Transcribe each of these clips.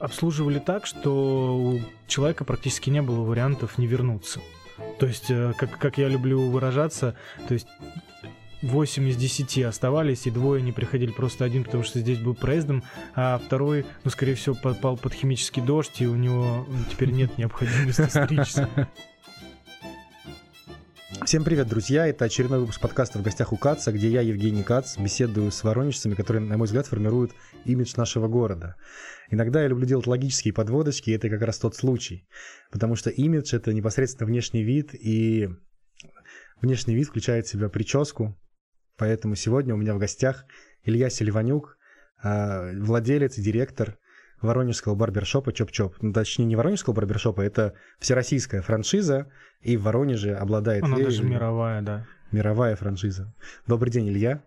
обслуживали так, что у человека практически не было вариантов не вернуться. То есть, э, как, как я люблю выражаться, то есть 8 из 10 оставались, и двое не приходили, просто один, потому что здесь был проездом, а второй, ну, скорее всего, попал под химический дождь, и у него теперь нет необходимости стричься. Всем привет, друзья! Это очередной выпуск подкаста «В гостях у Каца», где я, Евгений Кац, беседую с воронежцами, которые, на мой взгляд, формируют имидж нашего города. Иногда я люблю делать логические подводочки, и это как раз тот случай. Потому что имидж — это непосредственно внешний вид, и внешний вид включает в себя прическу, Поэтому сегодня у меня в гостях Илья Селиванюк, а, владелец и директор воронежского барбершопа Чоп-Чоп. Ну, точнее, не воронежского барбершопа, это всероссийская франшиза, и в Воронеже обладает... Она даже мировая, да. Мировая франшиза. Добрый день, Илья.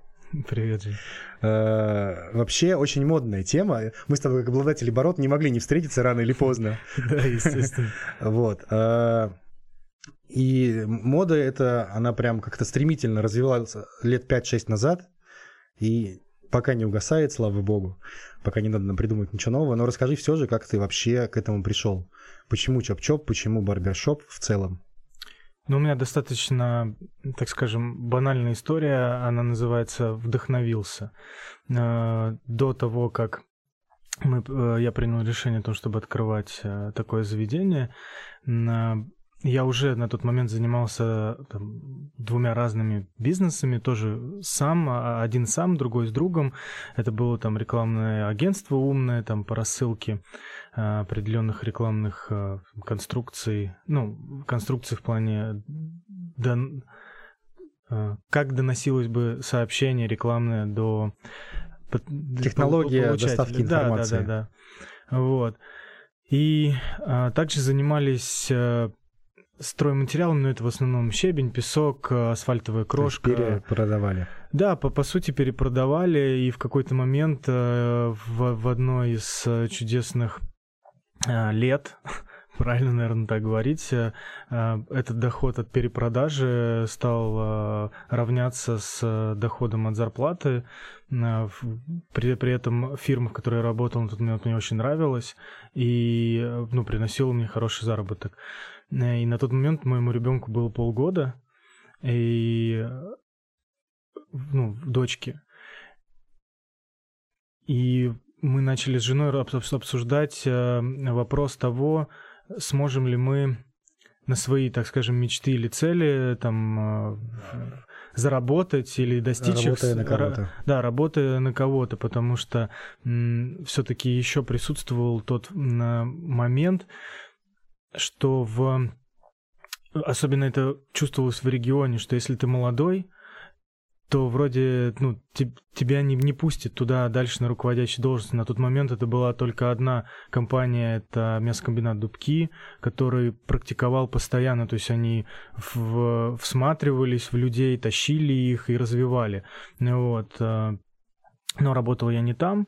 Привет, Жень. А, вообще, очень модная тема. Мы с тобой, как обладатели бород, не могли не встретиться рано или поздно. Да, естественно. Вот. А, и мода это, она прям как-то стремительно развивалась лет 5-6 назад, и пока не угасает, слава богу, пока не надо придумать ничего нового, но расскажи все же, как ты вообще к этому пришел. Почему чоп-чоп, почему барбершоп в целом? Ну, у меня достаточно, так скажем, банальная история, она называется «Вдохновился». Э, до того, как мы, э, я принял решение о том, чтобы открывать э, такое заведение, я уже на тот момент занимался там, двумя разными бизнесами, тоже сам, а, один сам, другой с другом. Это было там рекламное агентство умное, там по рассылке а, определенных рекламных а, конструкций, ну, конструкций в плане дон... как доносилось бы сообщение рекламное до технология доставки информации. Да, да, да, да. Вот. И а, также занимались стройматериалом, но это в основном щебень, песок, асфальтовая крошка. То есть перепродавали. Да, по, по сути перепродавали, и в какой-то момент э, в, в одной из э, чудесных э, лет, правильно, наверное, так говорить, э, этот доход от перепродажи стал э, равняться с доходом от зарплаты. Э, при, при этом фирма, в которой я работал на тот момент, мне очень нравилась и ну, приносила мне хороший заработок. И на тот момент моему ребенку было полгода, и ну, дочке. И мы начали с женой обсуждать э, вопрос того, сможем ли мы на свои, так скажем, мечты или цели там э, заработать или достичь работая их. на кого-то. Да, работая на кого-то, потому что все-таки еще присутствовал тот момент, что в... Особенно это чувствовалось в регионе, что если ты молодой, то вроде ну, тебя не, не пустят туда дальше на руководящей должности. На тот момент это была только одна компания, это мясокомбинат Дубки, который практиковал постоянно, то есть они в, всматривались в людей, тащили их и развивали. Вот. Э, но работал я не там,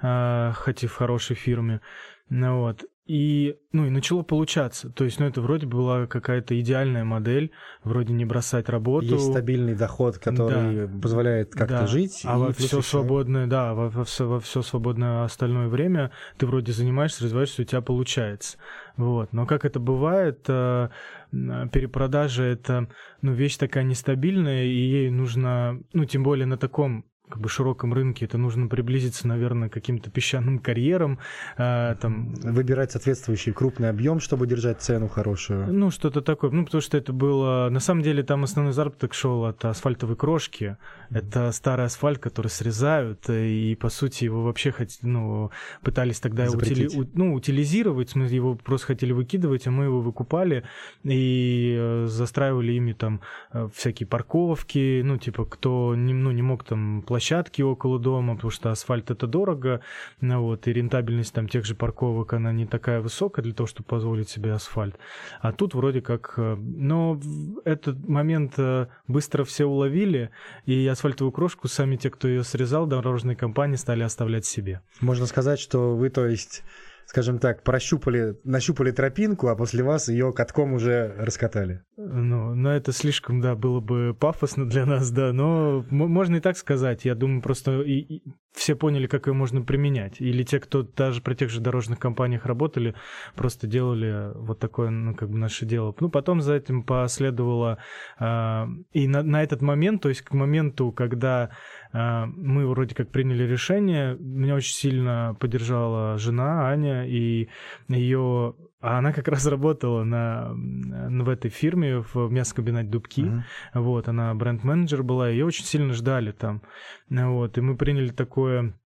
э, хотя в хорошей фирме. Вот. И, ну, и начало получаться. То есть, ну, это вроде была какая-то идеальная модель, вроде не бросать работу. Есть стабильный доход, который да. позволяет как-то да. жить. А во все еще... свободное, да, во, во, все, во все свободное остальное время ты вроде занимаешься, развиваешься, у тебя получается. Вот. Но как это бывает, э, перепродажа это, ну, вещь такая нестабильная, и ей нужно, ну, тем более на таком как бы широком рынке это нужно приблизиться, наверное, к каким-то песчаным карьерам. Э, там... Выбирать соответствующий крупный объем, чтобы держать цену хорошую. Ну, что-то такое. Ну, потому что это было... На самом деле там основной заработок шел от асфальтовой крошки. Mm-hmm. Это старый асфальт, который срезают, и, по сути, его вообще хот... ну, пытались тогда утили... ну, утилизировать, мы его просто хотели выкидывать, а мы его выкупали и э, застраивали ими там э, всякие парковки, ну, типа, кто не, ну, не мог там платить площадки около дома, потому что асфальт это дорого, ну, вот, и рентабельность там тех же парковок, она не такая высокая для того, чтобы позволить себе асфальт. А тут вроде как... Э, но этот момент э, быстро все уловили, и асфальтовую крошку сами те, кто ее срезал, дорожные компании стали оставлять себе. Можно сказать, что вы, то есть скажем так, прощупали, нащупали тропинку, а после вас ее катком уже раскатали. Ну, но это слишком, да, было бы пафосно для нас, да, но можно и так сказать. Я думаю, просто и, и все поняли, как ее можно применять. Или те, кто даже при тех же дорожных компаниях работали, просто делали вот такое, ну, как бы наше дело. Ну, потом за этим последовало... Э, и на, на этот момент, то есть к моменту, когда мы вроде как приняли решение, меня очень сильно поддержала жена Аня, и ее а она как раз работала на, в этой фирме, в мясокомбинате Дубки. Uh-huh. Вот, она бренд-менеджер была, ее очень сильно ждали там. Вот, и мы приняли такое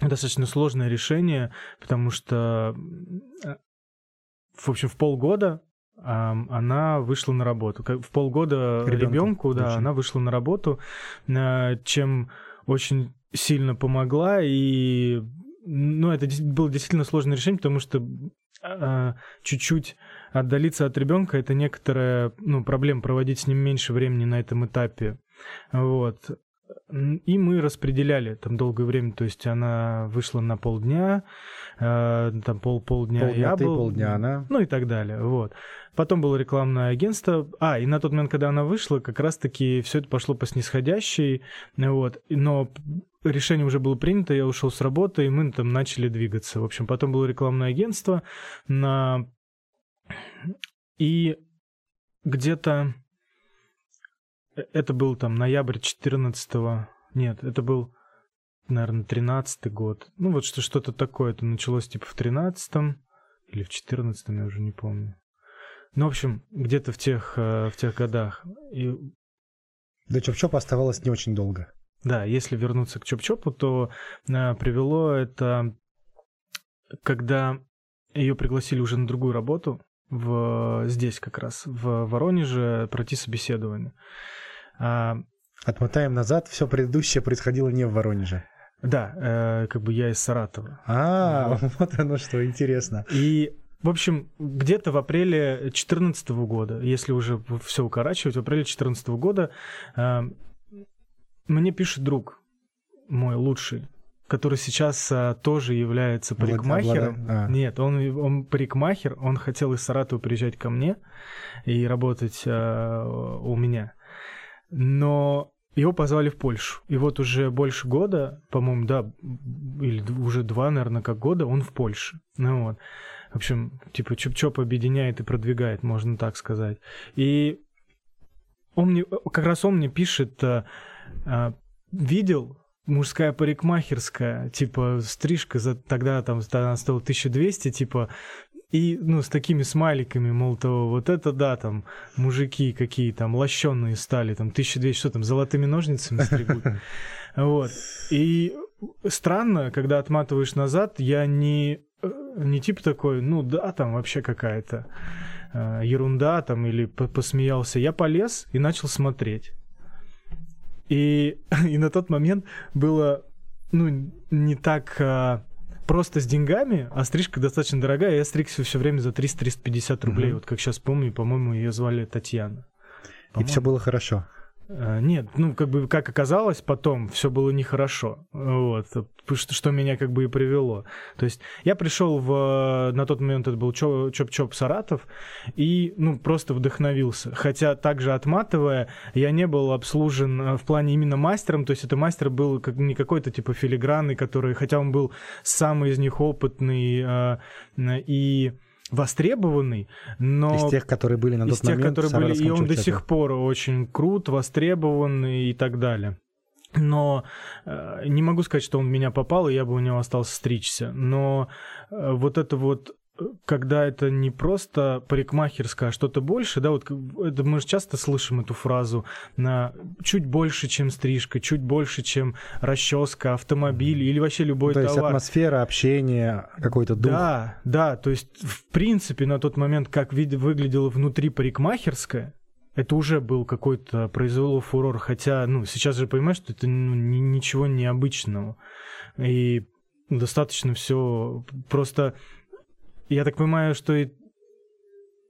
достаточно сложное решение, потому что, в общем, в полгода она вышла на работу. В полгода ребенку, да, она вышла на работу, чем очень сильно помогла и ну, это было действительно сложное решение, потому что а, чуть-чуть отдалиться от ребенка это некоторая ну, проблема, проводить с ним меньше времени на этом этапе. Вот. И мы распределяли там долгое время, то есть она вышла на полдня, э, там пол полдня, полдня я ты, был, полдня она, ну и так далее, вот. Потом было рекламное агентство, а и на тот момент, когда она вышла, как раз-таки все это пошло по снисходящей, вот. Но решение уже было принято, я ушел с работы, и мы там начали двигаться. В общем, потом было рекламное агентство на... И где-то... Э, это был там ноябрь 14 -го... Нет, это был, наверное, 13 год. Ну вот что- что-то такое. Это началось типа в 13 или в 14 я уже не помню. Ну, в общем, где-то в тех, э, в тех годах. И... До Чоп-Чопа оставалось не очень долго. Да, если вернуться к Чоп-Чопу, то а, привело это, когда ее пригласили уже на другую работу, в, здесь как раз, в Воронеже, пройти собеседование. А, Отмотаем назад, все предыдущее происходило не в Воронеже. Да, э, как бы я из Саратова. А, вот. вот оно что, интересно. И в общем, где-то в апреле 2014 года, если уже все укорачивать, в апреле 2014 года э, мне пишет друг мой лучший, который сейчас а, тоже является парикмахером. А. Нет, он, он парикмахер, он хотел из Саратова приезжать ко мне и работать а, у меня. Но его позвали в Польшу. И вот уже больше года, по-моему, да, или уже два, наверное, как года, он в Польше. Ну вот. В общем, типа Чоп-Чоп объединяет и продвигает, можно так сказать. И он мне, как раз он мне пишет, а, а, видел мужская парикмахерская, типа стрижка за тогда там она стоила 1200, типа и, ну, с такими смайликами, мол, то вот это да, там, мужики какие там, лощенные стали, там, 1200, что там, золотыми ножницами стригут. Вот. И странно, когда отматываешь назад, я не, э, не типа такой, ну да, там вообще какая-то э, ерунда, там, или посмеялся. Я полез и начал смотреть. И, и на тот момент было, ну, не так а, просто с деньгами, а стрижка достаточно дорогая. Я стригся все время за 300-350 рублей. Mm-hmm. Вот как сейчас помню, по-моему, ее звали Татьяна. По-моему. И все было хорошо. Э, нет, ну, как бы, как оказалось, потом все было нехорошо. Вот, что, что меня как бы и привело. То есть я пришел в... На тот момент это был Чоп-Чоп Саратов, и, ну, просто вдохновился. Хотя также отматывая, я не был обслужен э, в плане именно мастером, то есть это мастер был как, не какой-то типа филигранный, который, хотя он был самый из них опытный э, и востребованный, но... Из тех, которые были на тот из тех, момент которые были, и он до сих пор очень крут, востребованный и так далее. Но э, не могу сказать, что он в меня попал, и я бы у него остался стричься. Но э, вот это вот когда это не просто парикмахерская, а что-то больше, да, вот это мы же часто слышим эту фразу на чуть больше, чем стрижка, чуть больше, чем расческа, автомобиль или вообще любой то товар. То есть атмосфера, общение, какой-то дух. Да, да, то есть в принципе на тот момент, как вид выглядело внутри парикмахерская, это уже был какой-то произвело фурор, хотя, ну, сейчас же понимаешь, что это ну, ничего необычного. И достаточно все просто я так понимаю, что и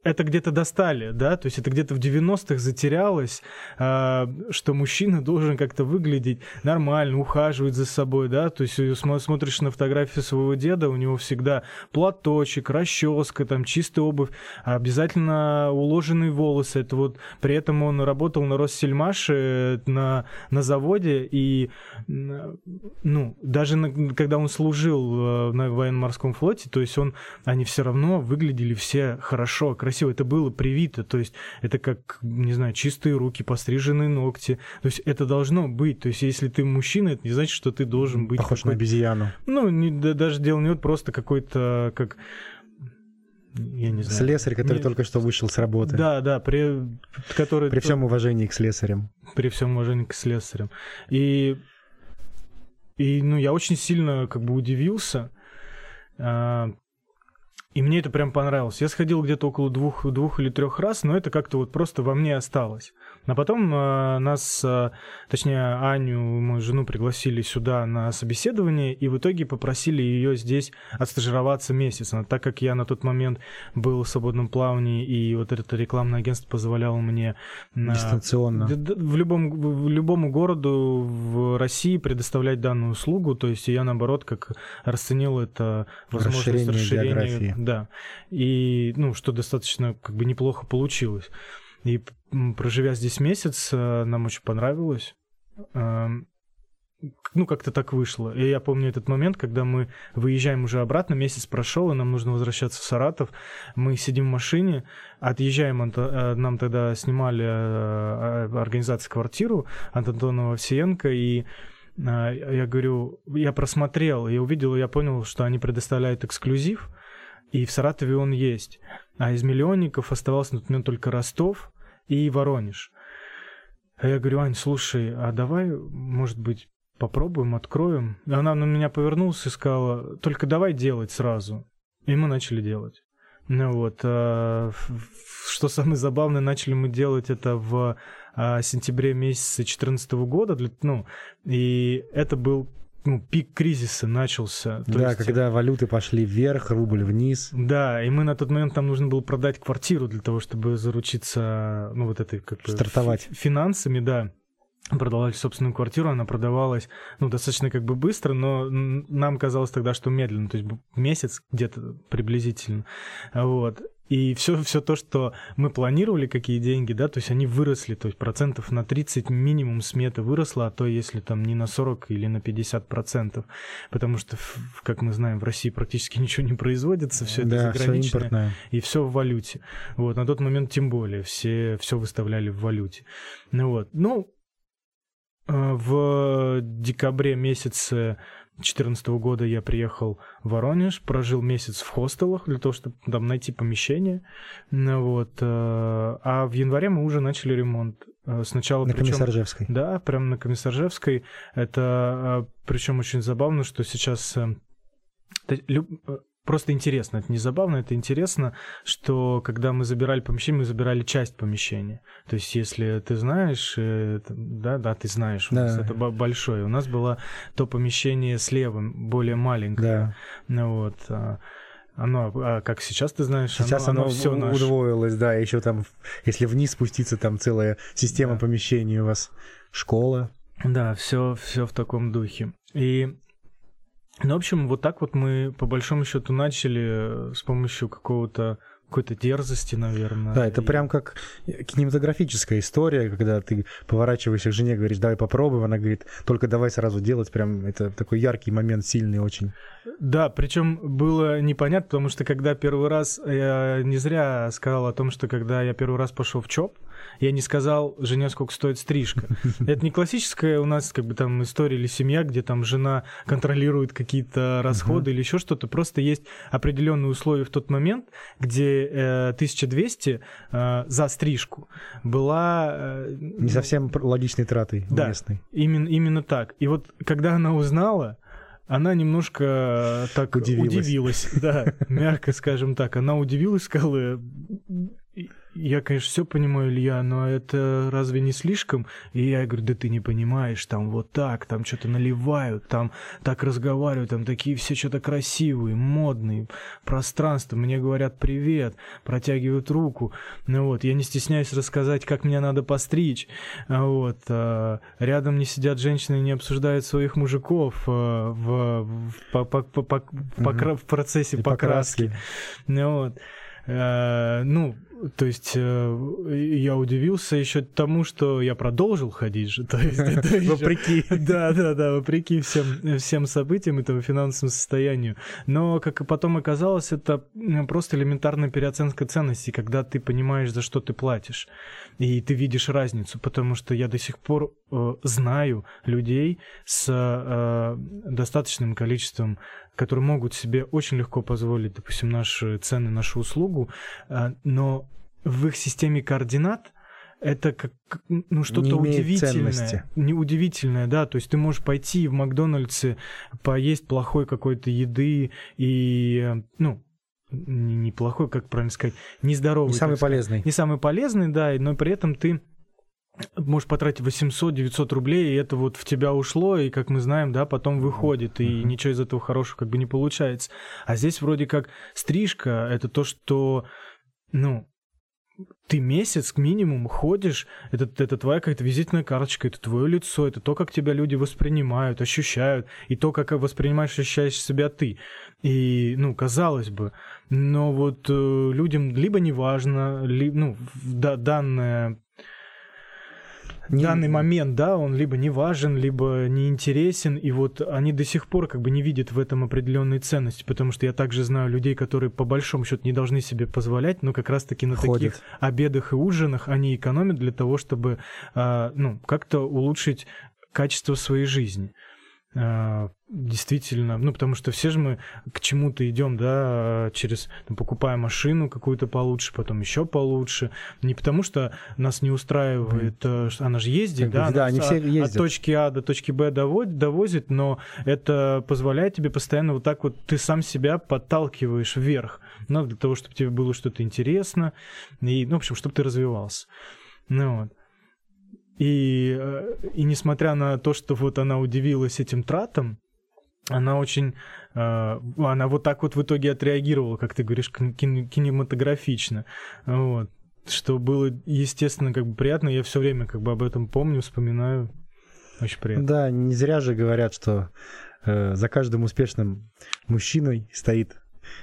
это где-то достали, да, то есть это где-то в 90-х затерялось, э, что мужчина должен как-то выглядеть нормально, ухаживать за собой, да, то есть смотришь на фотографию своего деда, у него всегда платочек, расческа, там чистая обувь, обязательно уложенные волосы, это вот при этом он работал на Россельмаше на, на заводе, и, ну, даже на, когда он служил э, на военно-морском флоте, то есть он, они все равно выглядели все хорошо, красиво красиво, это было привито, то есть это как, не знаю, чистые руки, постриженные ногти, то есть это должно быть, то есть если ты мужчина, это не значит, что ты должен быть... Похож на обезьяну. Ну, не, да, даже дело не вот просто какой-то, как я не знаю. Слесарь, который не... только что вышел с работы. Да, да, при, который... При всем уважении к слесарям. При всем уважении к слесарям. И, и ну, я очень сильно как бы удивился, а, и мне это прям понравилось. Я сходил где-то около двух, двух или трех раз, но это как-то вот просто во мне осталось. А потом э, нас, э, точнее Аню, мою жену, пригласили сюда на собеседование, и в итоге попросили ее здесь отстажироваться месяц. Но так как я на тот момент был в свободном плавании, и вот это рекламное агентство позволяло мне... Э, Дистанционно. В любом, в любому городу в России предоставлять данную услугу, то есть я, наоборот, как расценил это возможность расширения. Да. И, ну, что достаточно как бы неплохо получилось. И проживя здесь месяц, э, нам очень понравилось. Эм, ну, как-то так вышло. И я помню этот момент, когда мы выезжаем уже обратно, месяц прошел, и нам нужно возвращаться в Саратов. Мы сидим в машине, отъезжаем, э, нам тогда снимали э, организацию квартиру от Антонова Овсиенко, и я говорю, я просмотрел, я увидел, я понял, что они предоставляют эксклюзив, и в Саратове он есть. А из миллионников оставался на тот момент только Ростов и Воронеж. А я говорю, Ань, слушай, а давай, может быть, попробуем, откроем. И она на меня повернулась и сказала, только давай делать сразу. И мы начали делать. Ну вот, а, что самое забавное, начали мы делать это в а, сентябре месяце 2014 года, для, ну, и это был ну, пик кризиса начался. То да, есть... когда валюты пошли вверх, рубль вниз. Да, и мы на тот момент там нужно было продать квартиру для того, чтобы заручиться, ну, вот этой как бы... Стартовать. Финансами, да продавали собственную квартиру, она продавалась, ну, достаточно как бы быстро, но нам казалось тогда, что медленно, то есть месяц где-то приблизительно, вот. И все, все то, что мы планировали, какие деньги, да, то есть они выросли, то есть процентов на 30 минимум сметы выросло, а то если там не на 40 или на 50 процентов, потому что, как мы знаем, в России практически ничего не производится, все это да, заграничное, все и все в валюте. Вот, на тот момент тем более, все, все выставляли в валюте. Ну вот, ну, в декабре месяце 2014 года я приехал в Воронеж, прожил месяц в хостелах для того, чтобы там найти помещение. Ну вот. Э, а в январе мы уже начали ремонт. Э, сначала на причем, Комиссаржевской. Да, прямо на Комиссаржевской. Это э, причем очень забавно, что сейчас просто интересно, это не забавно, это интересно, что когда мы забирали помещение, мы забирали часть помещения. То есть, если ты знаешь, э, да, да, ты знаешь, у да. нас это большое. У нас было то помещение слева, более маленькое. Да. Ну вот. А, оно, а как сейчас ты знаешь, сейчас оно, оно, оно все наше. удвоилось, да, еще там, если вниз спуститься, там целая система да. помещений у вас, школа. Да, все, все в таком духе. И ну, в общем, вот так вот мы по большому счету начали э, с помощью какого-то какой-то дерзости, наверное. Да, это и... прям как кинематографическая история, когда ты поворачиваешься к жене, говоришь, давай попробуем, она говорит, только давай сразу делать, прям это такой яркий момент, сильный очень. Да, причем было непонятно, потому что когда первый раз, я не зря сказал о том, что когда я первый раз пошел в ЧОП, я не сказал жене, сколько стоит стрижка. Это не классическая у нас как бы там история или семья, где там жена контролирует какие-то расходы или еще что-то. Просто есть определенные условия в тот момент, где э, 1200 э, за стрижку была... Э, не совсем логичной тратой да. Именно, именно так. И вот когда она узнала, она немножко так удивилась, удивилась да, мягко скажем так. Она удивилась, сказала, я, конечно, все понимаю, Илья, но это разве не слишком? И я говорю, да ты не понимаешь, там вот так, там что-то наливают, там так разговаривают, там такие все что-то красивые, модные, пространство, мне говорят привет, протягивают руку, ну вот, я не стесняюсь рассказать, как меня надо постричь, вот, а рядом не сидят женщины и не обсуждают своих мужиков а, в, в, по, по, по, по, mm-hmm. в процессе и покраски, покраски. ну вот. Ну, то есть э, я удивился еще тому, что я продолжил ходить же. То есть, это вопреки. Да, да, да, вопреки всем, всем событиям, этому финансовому состоянию. Но, как и потом оказалось, это просто элементарная переоценка ценностей, когда ты понимаешь, за что ты платишь. И ты видишь разницу, потому что я до сих пор э, знаю людей с э, достаточным количеством которые могут себе очень легко позволить, допустим, наши цены, нашу услугу, э, но в их системе координат это как ну что-то удивительное, не удивительное, да, то есть ты можешь пойти в Макдональдсе поесть плохой какой-то еды и ну неплохой, как правильно сказать, нездоровый. Не самый полезный. Не самый полезный, да, но при этом ты можешь потратить 800-900 рублей, и это вот в тебя ушло, и, как мы знаем, да, потом выходит, и uh-huh. ничего из этого хорошего как бы не получается. А здесь вроде как стрижка — это то, что, ну, ты месяц к минимум ходишь, это, это твоя какая-то визитная карточка, это твое лицо, это то, как тебя люди воспринимают, ощущают, и то, как воспринимаешь, ощущаешь себя ты. И, ну, казалось бы, но вот э, людям либо не важно, ли, ну, да, данная не... данный момент, да, он либо не важен, либо не интересен, и вот они до сих пор как бы не видят в этом определенной ценности, потому что я также знаю людей, которые по большому счету не должны себе позволять, но как раз-таки на Ходят. таких обедах и ужинах они экономят для того, чтобы, а, ну, как-то улучшить качество своей жизни. А, действительно, ну, потому что все же мы к чему-то идем, да, через, ну, покупая машину какую-то получше, потом еще получше, не потому что нас не устраивает, mm. она же ездит, как да, да, они все ездят. от точки А до точки Б доводит, довозит, но это позволяет тебе постоянно вот так вот, ты сам себя подталкиваешь вверх, ну, для того, чтобы тебе было что-то интересно, и, ну, в общем, чтобы ты развивался. Ну, вот. И, э, и несмотря на то, что вот она удивилась этим тратам, она очень, э, она вот так вот в итоге отреагировала, как ты говоришь, кинематографично, вот, что было, естественно, как бы приятно, я все время как бы об этом помню, вспоминаю, очень приятно. Да, не зря же говорят, что э, за каждым успешным мужчиной стоит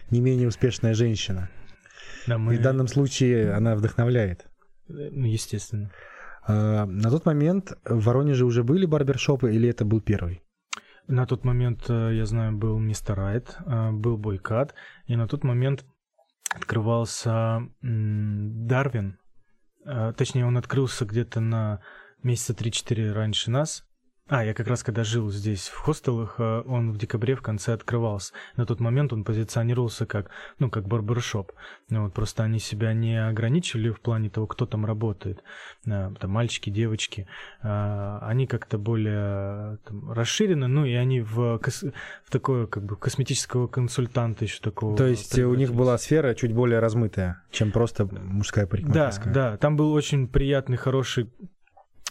не менее успешная женщина. Да, мы... И в данном случае она вдохновляет. Ну, естественно. А, на тот момент в Воронеже уже были барбершопы или это был первый? На тот момент, э, я знаю, был Мистер Райт, э, был Бойкат, и на тот момент открывался Дарвин. Э, точнее, он открылся где-то на месяца 3-4 раньше нас. А, я как раз когда жил здесь в хостелах, э, он в декабре в конце открывался. На тот момент он позиционировался как, ну, как барбершоп. Ну, вот просто они себя не ограничивали в плане того, кто там работает. Э, там мальчики, девочки. Э, они как-то более там, расширены, ну, и они в, в такое, как бы, косметического консультанта еще такого. То есть у них была сфера чуть более размытая, чем просто мужская парикмахерская. Да, да. Там был очень приятный, хороший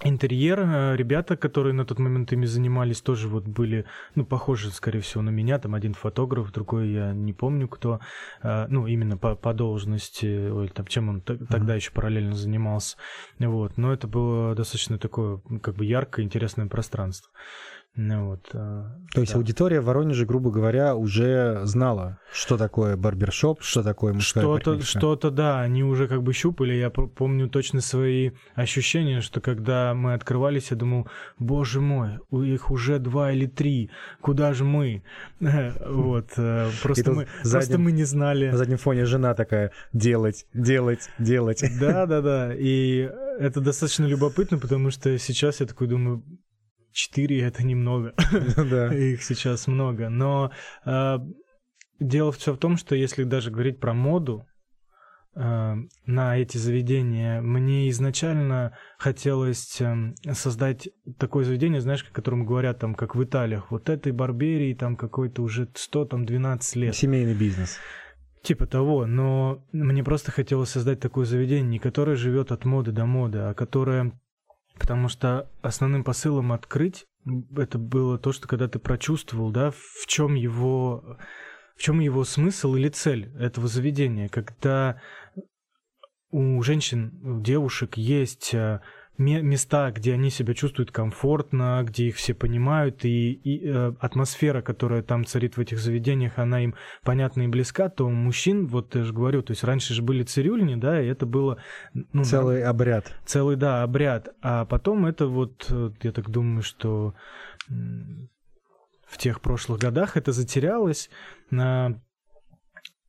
интерьер. Э, ребята, которые на тот момент ими занимались, тоже вот были, ну, похожи, скорее всего, на меня. Там один фотограф, другой я не помню кто. Э, ну, именно по, по должности, ой, там, чем он тогда mm-hmm. еще параллельно занимался. Вот. Но это было достаточно такое, как бы яркое, интересное пространство. Ну, вот, а, То есть аудитория в Воронеже, грубо говоря, уже знала, что такое барбершоп, что такое мужская Что-то, что-то, да, они уже как бы щупали. Я помню точно свои ощущения, что когда мы открывались, я думал, боже мой, у их уже два или три, куда же мы? Вот, э, просто мы, просто мы не знали. На заднем фоне жена такая, делать, делать, делать. Да, да, да, и это достаточно любопытно, потому что сейчас я такой думаю, Четыре это немного. Да. Их сейчас много. Но э, дело все в том, что если даже говорить про моду, э, на эти заведения. Мне изначально хотелось э, создать такое заведение, знаешь, о котором говорят там, как в Италиях, вот этой барберии там какой-то уже 100, там 12 лет. Семейный бизнес. Типа того, но мне просто хотелось создать такое заведение, не которое живет от моды до моды, а которое... Потому что основным посылом открыть это было то, что когда ты прочувствовал, да, в чем его, в чем его смысл или цель этого заведения, когда у женщин, у девушек есть э, места, где они себя чувствуют комфортно, где их все понимают, и, и э, атмосфера, которая там царит в этих заведениях, она им понятна и близка, то у мужчин, вот я же говорю, то есть раньше же были цирюльни, да, и это было... Ну, целый да, обряд. Целый, да, обряд. А потом это вот, э, я так думаю, что в тех прошлых годах это затерялось,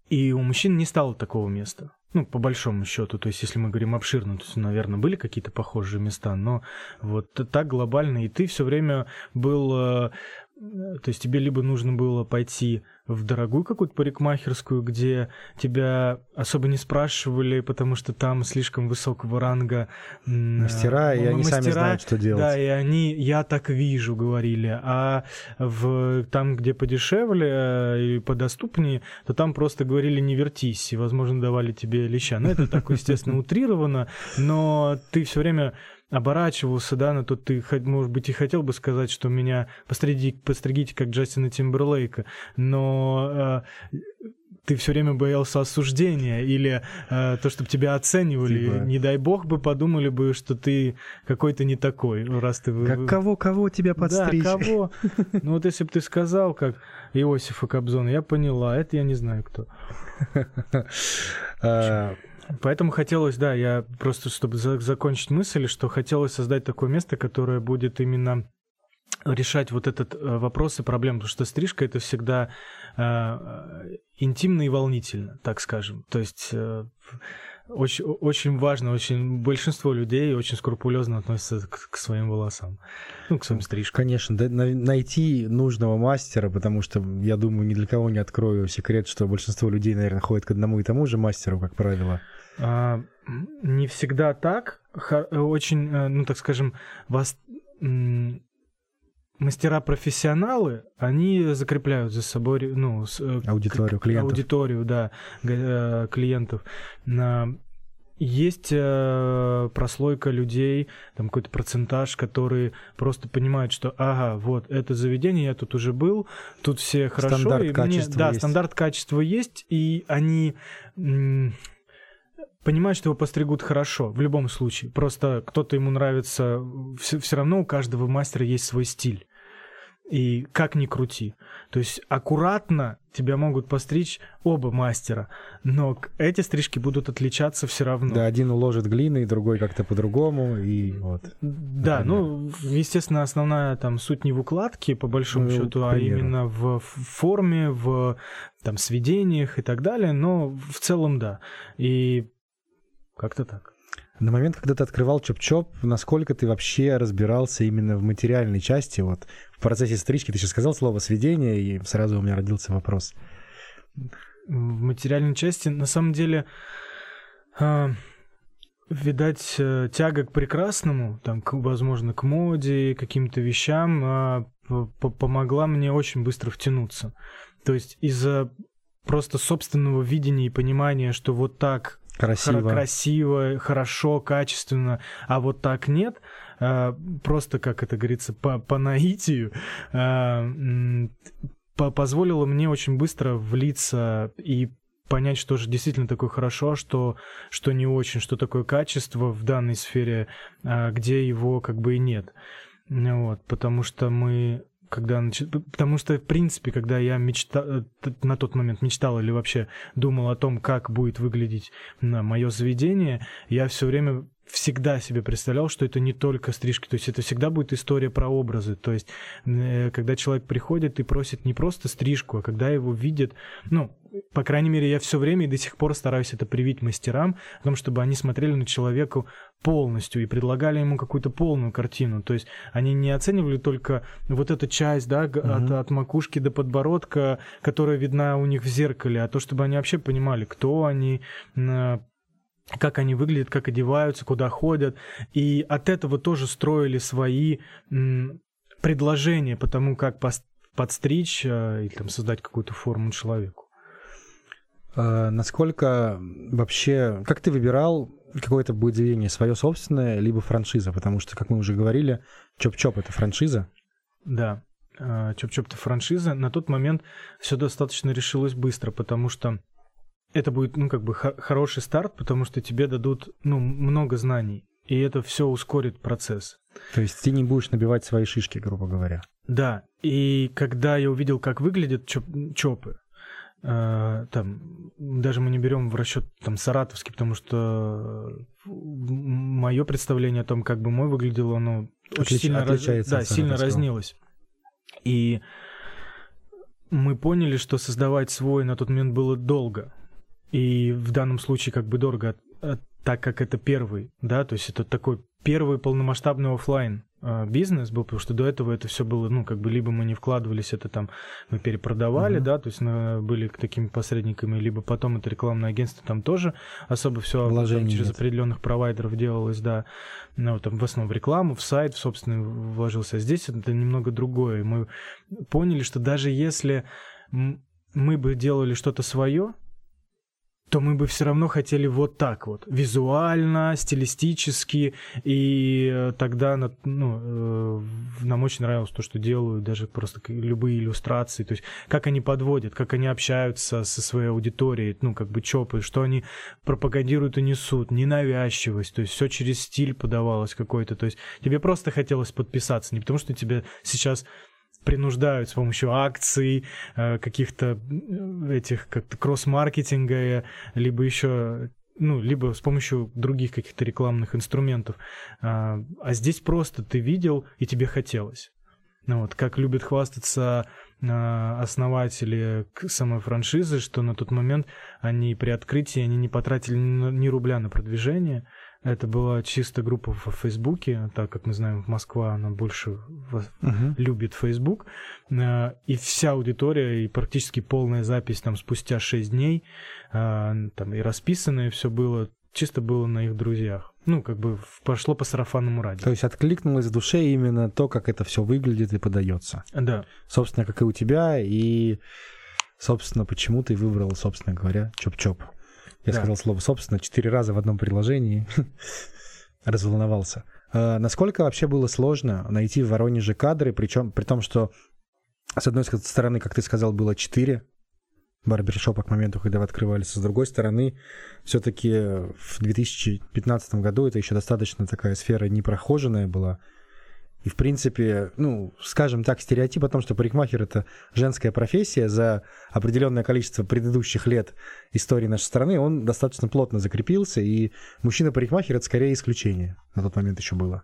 и у мужчин не стало такого места. Ну, по большому счету, то есть, если мы говорим обширно, то есть, наверное, были какие-то похожие места, но вот так глобально, и ты все время был, э, то есть тебе либо нужно было пойти в дорогую какую-то парикмахерскую, где тебя особо не спрашивали, потому что там слишком высокого ранга мастера, и они мастера, сами знают, что делать. Да, и они «я так вижу» говорили, а в, там, где подешевле э, и подоступнее, то там просто говорили «не вертись», и, возможно, давали тебе леща. Ну, это так, естественно, утрировано, но ты все время оборачивался, да, на то ты, может быть, и хотел бы сказать, что меня постригите, постригите как Джастина Тимберлейка, но э, ты все время боялся осуждения или э, то, чтобы тебя оценивали. Типа... Не дай бог бы подумали бы, что ты какой-то не такой, раз ты... Как кого, кого тебя подстричь? Да, кого? Ну вот если бы ты сказал, как Иосифа Кобзона, я поняла, это я не знаю кто. Поэтому хотелось, да, я просто, чтобы за- закончить мысль, что хотелось создать такое место, которое будет именно решать вот этот э, вопрос и проблему, потому что стрижка это всегда э, интимно и волнительно, так скажем. То есть э, очень, очень важно, очень большинство людей очень скрупулезно относятся к, к своим волосам, ну, к своим стрижкам. Конечно, да, найти нужного мастера, потому что я думаю, ни для кого не открою секрет, что большинство людей, наверное, ходит к одному и тому же мастеру, как правило. А, не всегда так. Очень, э, ну так скажем, вас мастера-профессионалы, они закрепляют за собой ну, э, аудиторию клиентов. Аудиторию, да, э, клиентов. Есть прослойка людей, там какой-то процентаж, которые просто понимают, что ага, вот это заведение, я тут уже был, тут все хорошо. Стандарт и качества мне, Да, есть. стандарт качества есть, и они понимает, что его постригут хорошо, в любом случае. Просто кто-то ему нравится, все, все равно у каждого мастера есть свой стиль. И как ни крути. То есть аккуратно тебя могут постричь оба мастера, но эти стрижки будут отличаться все равно. Да, один уложит глиной, другой как-то по-другому, и вот. Да, например. ну, естественно, основная там суть не в укладке, по большому ну, счету, а именно в форме, в там сведениях и так далее, но в целом да. И как-то так. На момент, когда ты открывал Чоп-Чоп, насколько ты вообще разбирался именно в материальной части? Вот в процессе стрички ты сейчас сказал слово «сведение», и сразу у меня родился вопрос. В материальной части, на самом деле, э, видать, тяга к прекрасному, там, к, возможно, к моде, каким-то вещам э, помогла мне очень быстро втянуться. То есть из-за просто собственного видения и понимания, что вот так красиво. красиво, хорошо, качественно, а вот так нет, а, просто, как это говорится, по, по наитию, а, позволило мне очень быстро влиться и понять, что же действительно такое хорошо, а что, что не очень, что такое качество в данной сфере, где его как бы и нет. Вот, потому что мы когда нач... потому что в принципе, когда я мечтал э, на тот момент мечтал или вообще думал о том, как будет выглядеть мое заведение, я все время всегда себе представлял, что это не только стрижки, то есть это всегда будет история про образы, то есть э, когда человек приходит и просит не просто стрижку, а когда его видят, ну, по крайней мере, я все время и до сих пор стараюсь это привить мастерам, о том, чтобы они смотрели на человека полностью и предлагали ему какую-то полную картину. То есть они не оценивали только вот эту часть, да, угу. от, от макушки до подбородка, которая видна у них в зеркале, а то, чтобы они вообще понимали, кто они, как они выглядят, как одеваются, куда ходят. И от этого тоже строили свои м, предложения по тому, как подстричь э, или там создать какую-то форму человеку. А насколько вообще, как ты выбирал, какое-то будет заведение свое собственное, либо франшиза? Потому что, как мы уже говорили, Чоп-Чоп — это франшиза. Да, а, Чоп-Чоп — это франшиза. На тот момент все достаточно решилось быстро, потому что это будет, ну, как бы хороший старт, потому что тебе дадут, ну, много знаний, и это все ускорит процесс. То есть ты не будешь набивать свои шишки, грубо говоря. Да, и когда я увидел, как выглядят чоп чопы, э, там, даже мы не берем в расчет там саратовский, потому что мое представление о том, как бы мой выглядел, оно Отлич, очень сильно, раз... да, сильно разнилось. И мы поняли, что создавать свой на тот момент было долго. И в данном случае как бы дорого, так как это первый, да, то есть это такой первый полномасштабный офлайн а, бизнес был, потому что до этого это все было, ну, как бы либо мы не вкладывались, это там мы перепродавали, mm-hmm. да, то есть мы были такими посредниками, либо потом это рекламное агентство там тоже особо все через нет. определенных провайдеров делалось, да, ну, там в основном в рекламу, в сайт, в собственно, вложился. А здесь это немного другое. Мы поняли, что даже если мы бы делали что-то свое, то мы бы все равно хотели вот так вот, визуально, стилистически, и э, тогда ну, э, нам очень нравилось то, что делают, даже просто любые иллюстрации, то есть как они подводят, как они общаются со своей аудиторией, ну, как бы чопы, что они пропагандируют и несут, ненавязчивость, то есть все через стиль подавалось какой-то, то есть тебе просто хотелось подписаться, не потому что тебе сейчас принуждают с помощью акций, э, каких-то э, этих как-то кросс-маркетинга, либо еще ну, либо с помощью других каких-то рекламных инструментов. А, а здесь просто ты видел, и тебе хотелось. Ну, вот, как любят хвастаться а, основатели самой франшизы, что на тот момент они при открытии они не потратили ни рубля на продвижение, это была чисто группа в Фейсбуке, так как мы знаем, Москва, она больше uh-huh. любит Фейсбук. Э, и вся аудитория, и практически полная запись там спустя 6 дней, э, там и расписанное все было, чисто было на их друзьях. Ну, как бы пошло по сарафанному радио. То есть откликнулось в душе именно то, как это все выглядит и подается. Да. Собственно, как и у тебя, и, собственно, почему ты выбрал, собственно говоря, чоп-чоп. Я да. сказал слово «собственно» четыре раза в одном предложении. Разволновался. А, насколько вообще было сложно найти в Воронеже кадры, причем при том, что с одной стороны, как ты сказал, было четыре барбершопа к моменту, когда вы открывались. С другой стороны, все-таки в 2015 году это еще достаточно такая сфера непрохоженная была. И, в принципе, ну, скажем так, стереотип о том, что парикмахер — это женская профессия за определенное количество предыдущих лет истории нашей страны, он достаточно плотно закрепился, и мужчина-парикмахер — это скорее исключение на тот момент еще было.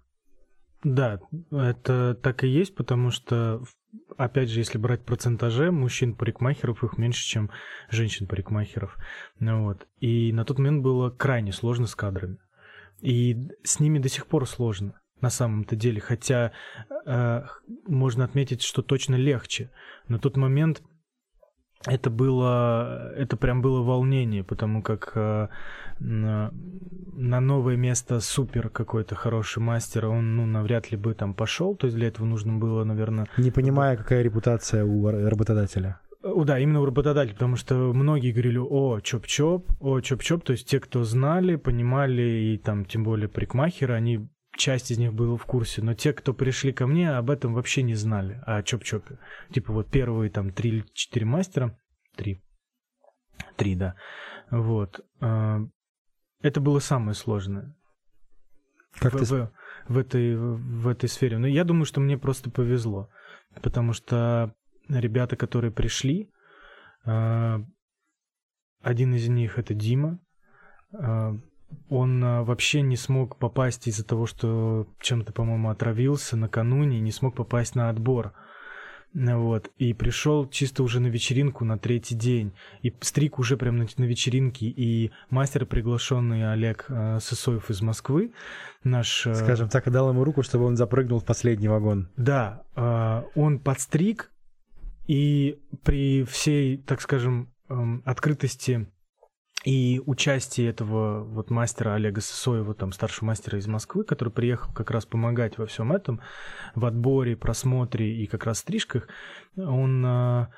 Да, это так и есть, потому что, опять же, если брать процентаже, мужчин-парикмахеров их меньше, чем женщин-парикмахеров. Ну, вот. И на тот момент было крайне сложно с кадрами. И с ними до сих пор сложно на самом-то деле, хотя э, можно отметить, что точно легче. На тот момент это было, это прям было волнение, потому как э, на, на новое место супер какой-то хороший мастер, он, ну, навряд ли бы там пошел, то есть для этого нужно было, наверное... Не понимая, какая репутация у работодателя. О, да, именно у работодателя, потому что многие говорили, о, чоп-чоп, о, чоп-чоп, то есть те, кто знали, понимали, и там, тем более парикмахеры, они часть из них была в курсе, но те, кто пришли ко мне, об этом вообще не знали, о Чоп-Чопе. Типа вот первые там три или четыре мастера, три, три, да, вот. А, это было самое сложное. Как в, ты... в, в, этой, в этой сфере. Но я думаю, что мне просто повезло, потому что ребята, которые пришли, а, один из них это Дима, а, он а, вообще не смог попасть из-за того, что чем-то, по-моему, отравился накануне, не смог попасть на отбор. Вот. И пришел чисто уже на вечеринку на третий день. И стрик уже прям на, на вечеринке. И мастер, приглашенный Олег э, Сысоев из Москвы, наш... Э, Скажем так, дал ему руку, чтобы он запрыгнул в последний вагон. Да. Э, он подстриг, и при всей, так скажем, э, открытости и участие этого вот мастера Олега Сысоева, там старшего мастера из Москвы, который приехал как раз помогать во всем этом, в отборе, просмотре и как раз стрижках, он а,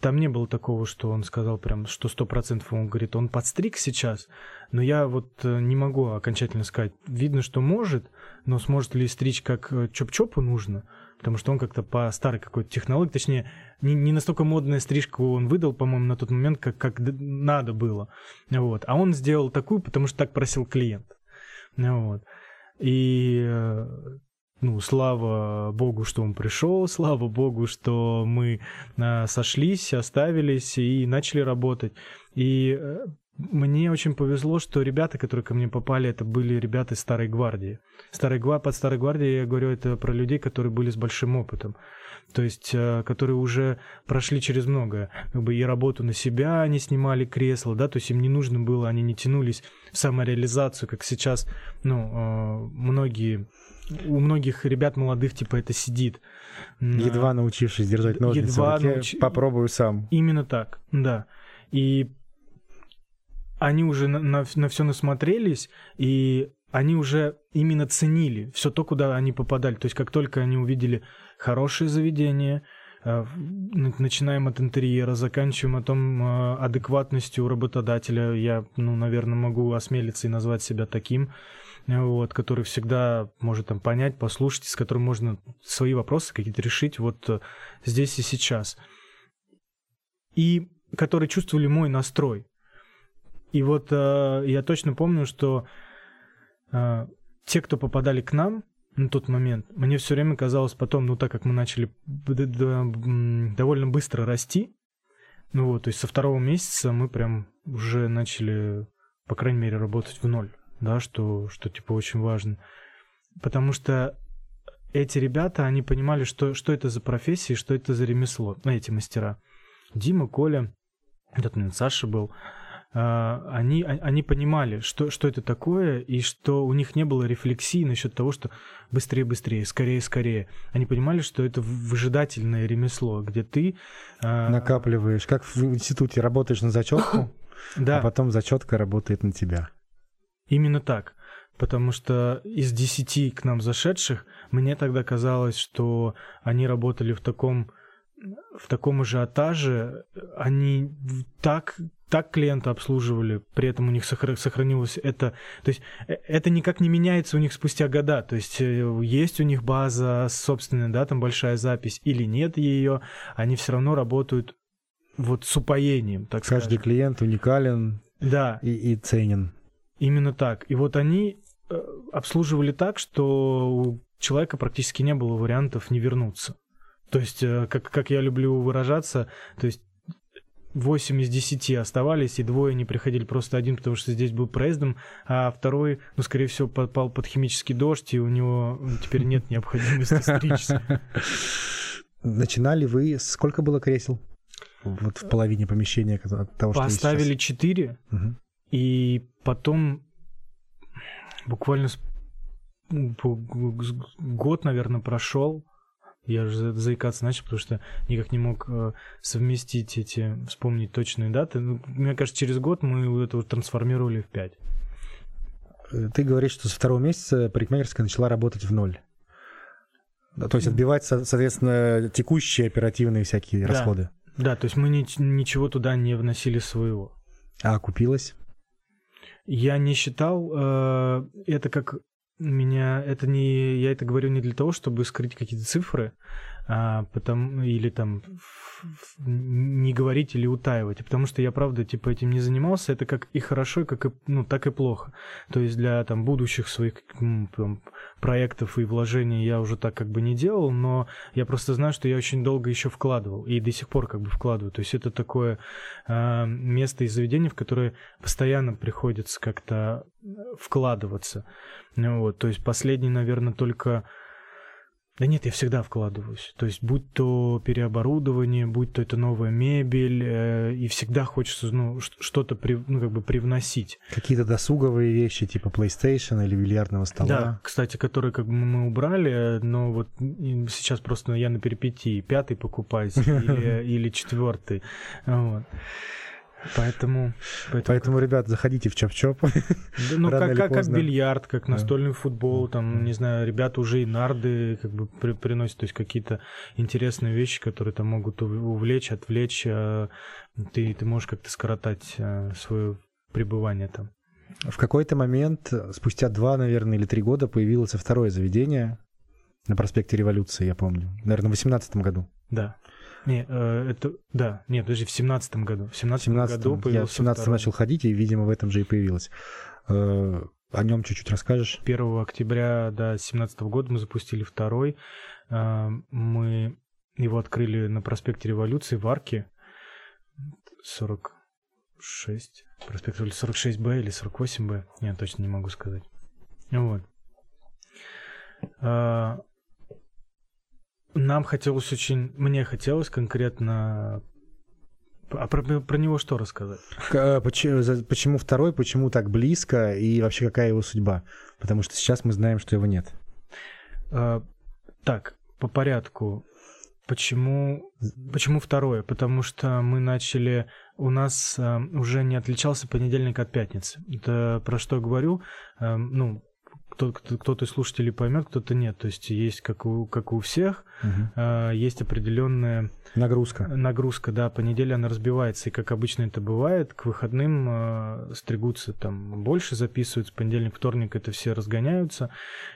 там не было такого, что он сказал прям, что сто процентов он говорит, он подстриг сейчас, но я вот э, не могу окончательно сказать. Видно, что может, но сможет ли стричь как э, чоп-чопу нужно, потому что он как-то по старой какой-то технологии, точнее, не, не настолько модная стрижка он выдал, по-моему, на тот момент, как, как надо было. Вот. А он сделал такую, потому что так просил клиент. Вот. И э, ну, слава богу, что он пришел, слава богу, что мы э, сошлись, оставились и начали работать. И э, мне очень повезло, что ребята, которые ко мне попали, это были ребята из Старой Гвардии. Старой, под Старой Гвардией я говорю это про людей, которые были с большим опытом. То есть, э, которые уже прошли через многое. Как бы и работу на себя они снимали кресло, да, то есть им не нужно было, они не тянулись в самореализацию, как сейчас, ну, многие у многих ребят молодых, типа, это сидит. Едва научившись держать ножницы Едва в руке, науч... попробую сам. Именно так, да. И они уже на, на, на все насмотрелись, и они уже именно ценили все то, куда они попадали. То есть, как только они увидели хорошее заведение, э, начинаем от интерьера, заканчиваем о том э, адекватностью работодателя. Я, ну, наверное, могу осмелиться и назвать себя таким вот, который всегда может там понять, послушать, с которым можно свои вопросы какие-то решить вот э, здесь и сейчас. И которые чувствовали мой настрой. И вот э, я точно помню, что э, те, кто попадали к нам на тот момент, мне все время казалось потом, ну так как мы начали довольно быстро расти, ну вот, то есть со второго месяца мы прям уже начали, по крайней мере, работать в ноль да, что, что типа очень важно. Потому что эти ребята, они понимали, что, что это за профессия, что это за ремесло, ну, эти мастера. Дима, Коля, этот момент Саша был, Uh, они, а, они понимали, что, что это такое, и что у них не было рефлексии насчет того, что быстрее, быстрее, скорее, скорее. Они понимали, что это выжидательное ремесло, где ты... Uh... Накапливаешь, как в институте работаешь на зачетку, да. а потом зачетка работает на тебя. Именно так. Потому что из десяти к нам зашедших, мне тогда казалось, что они работали в таком, в таком ажиотаже, они так, так клиента обслуживали, при этом у них сохранилось это, то есть э, это никак не меняется у них спустя года, то есть э, есть у них база собственная, да, там большая запись или нет ее, они все равно работают вот с упоением, так. Каждый клиент уникален да. и, и ценен. Именно так. И вот они э, обслуживали так, что у человека практически не было вариантов не вернуться. То есть, э, как, как я люблю выражаться, то есть 8 из 10 оставались, и двое не приходили. Просто один, потому что здесь был проездом, а второй, ну, скорее всего, попал под химический дождь, и у него теперь нет необходимости стричься. Начинали вы... Сколько было кресел? Вот в половине помещения от того, что Поставили 4, угу. И потом буквально год, наверное, прошел. Я же заикаться начал, потому что никак не мог э, совместить эти, вспомнить точные даты. Ну, мне кажется, через год мы это уже трансформировали в 5. Ты говоришь, что со второго месяца парикмахерская начала работать в ноль. То есть отбивать, соответственно, текущие оперативные всякие да. расходы. Да, то есть мы ни, ничего туда не вносили своего. А окупилось? Я не считал э, это как меня это не я это говорю не для того, чтобы скрыть какие-то цифры, а, потом, или там не говорить или утаивать, потому что я, правда, типа этим не занимался, это как и хорошо, как и, ну, так и плохо. То есть для там будущих своих там, проектов и вложений я уже так как бы не делал, но я просто знаю, что я очень долго еще вкладывал и до сих пор как бы вкладываю. То есть это такое э, место и заведение, в которое постоянно приходится как-то вкладываться. Вот, то есть последний, наверное, только да нет, я всегда вкладываюсь. То есть, будь то переоборудование, будь то это новая мебель, э, и всегда хочется ну, что-то при, ну, как бы привносить. Какие-то досуговые вещи, типа PlayStation или бильярдного стола. Да, кстати, которые как бы мы убрали, но вот сейчас просто я на перипетии пятый покупать или, или четвертый. Вот. Поэтому, поэтому, поэтому ребят, заходите в чоп-чоп. Да, ну, как, как, как бильярд, как настольный да. футбол, там, не знаю, ребята уже и нарды как бы при, приносят, то есть какие-то интересные вещи, которые там могут увлечь, отвлечь. А ты, ты можешь как-то скоротать а, свое пребывание там. В какой-то момент, спустя два, наверное, или три года, появилось второе заведение на проспекте Революции, я помню. Наверное, в 18 году. Да. Не, э, это, да, нет, подожди, в семнадцатом году. В семнадцатом году появился Я в семнадцатом начал ходить, и, видимо, в этом же и появилось. Э, о нем чуть-чуть расскажешь? 1 октября, да, семнадцатого года мы запустили второй. Э, мы его открыли на проспекте Революции в Арке. 46. Проспект 46Б или 48Б. Я точно не могу сказать. Вот. Нам хотелось очень, мне хотелось конкретно а про, про него что рассказать? Э, почему, почему второй, почему так близко и вообще какая его судьба? Потому что сейчас мы знаем, что его нет. А, так, по порядку. Почему, почему второе? Потому что мы начали... У нас а, уже не отличался понедельник от пятницы. Это про что говорю? А, ну, кто-то, кто-то из слушателей поймет, кто-то нет. То есть есть, как у, как у всех, угу. э, есть определенная нагрузка. Нагрузка, да, по неделе она разбивается. И как обычно это бывает, к выходным э, стригутся там больше, записываются. Понедельник, вторник это все разгоняются.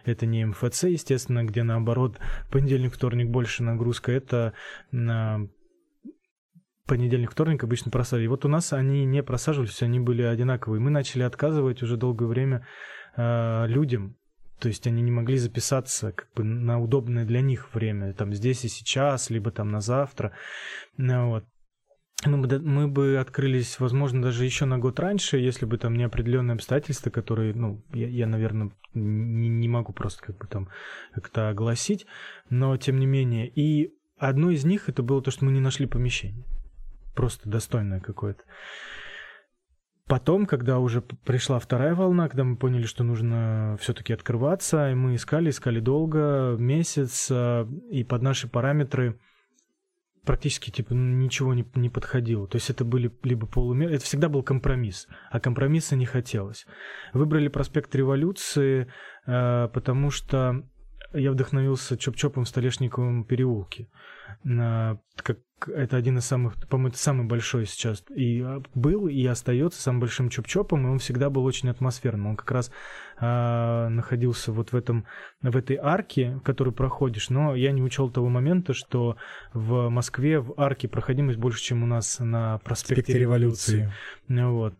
Это не МФЦ, естественно, где наоборот понедельник, вторник больше нагрузка. Это э, понедельник, вторник обычно просаживали. И вот у нас они не просаживались, они были одинаковые. Мы начали отказывать уже долгое время э, людям. То есть они не могли записаться как бы на удобное для них время, там здесь и сейчас, либо там на завтра. Ну, вот. Мы бы, мы бы открылись, возможно, даже еще на год раньше, если бы там не определенные обстоятельства, которые, ну, я, я наверное, не, не могу просто как бы там как-то огласить, но тем не менее. И одно из них это было то, что мы не нашли помещение. Просто достойное какое-то. Потом, когда уже пришла вторая волна, когда мы поняли, что нужно все-таки открываться, мы искали, искали долго, месяц, а, и под наши параметры практически типа ничего не, не подходило. То есть это были либо полумер... Это всегда был компромисс, а компромисса не хотелось. Выбрали проспект Революции, а, потому что я вдохновился Чоп-Чопом в Столешниковом переулке. Как это один из самых, по-моему, это самый большой сейчас и а, был и остается самым большим чоп-чопом, и он всегда был очень атмосферным. Он как раз э, находился вот в этом, в этой арке, в которую проходишь, но я не учел того момента, что в Москве в арке проходимость больше, чем у нас на проспекте революции. революции. Вот.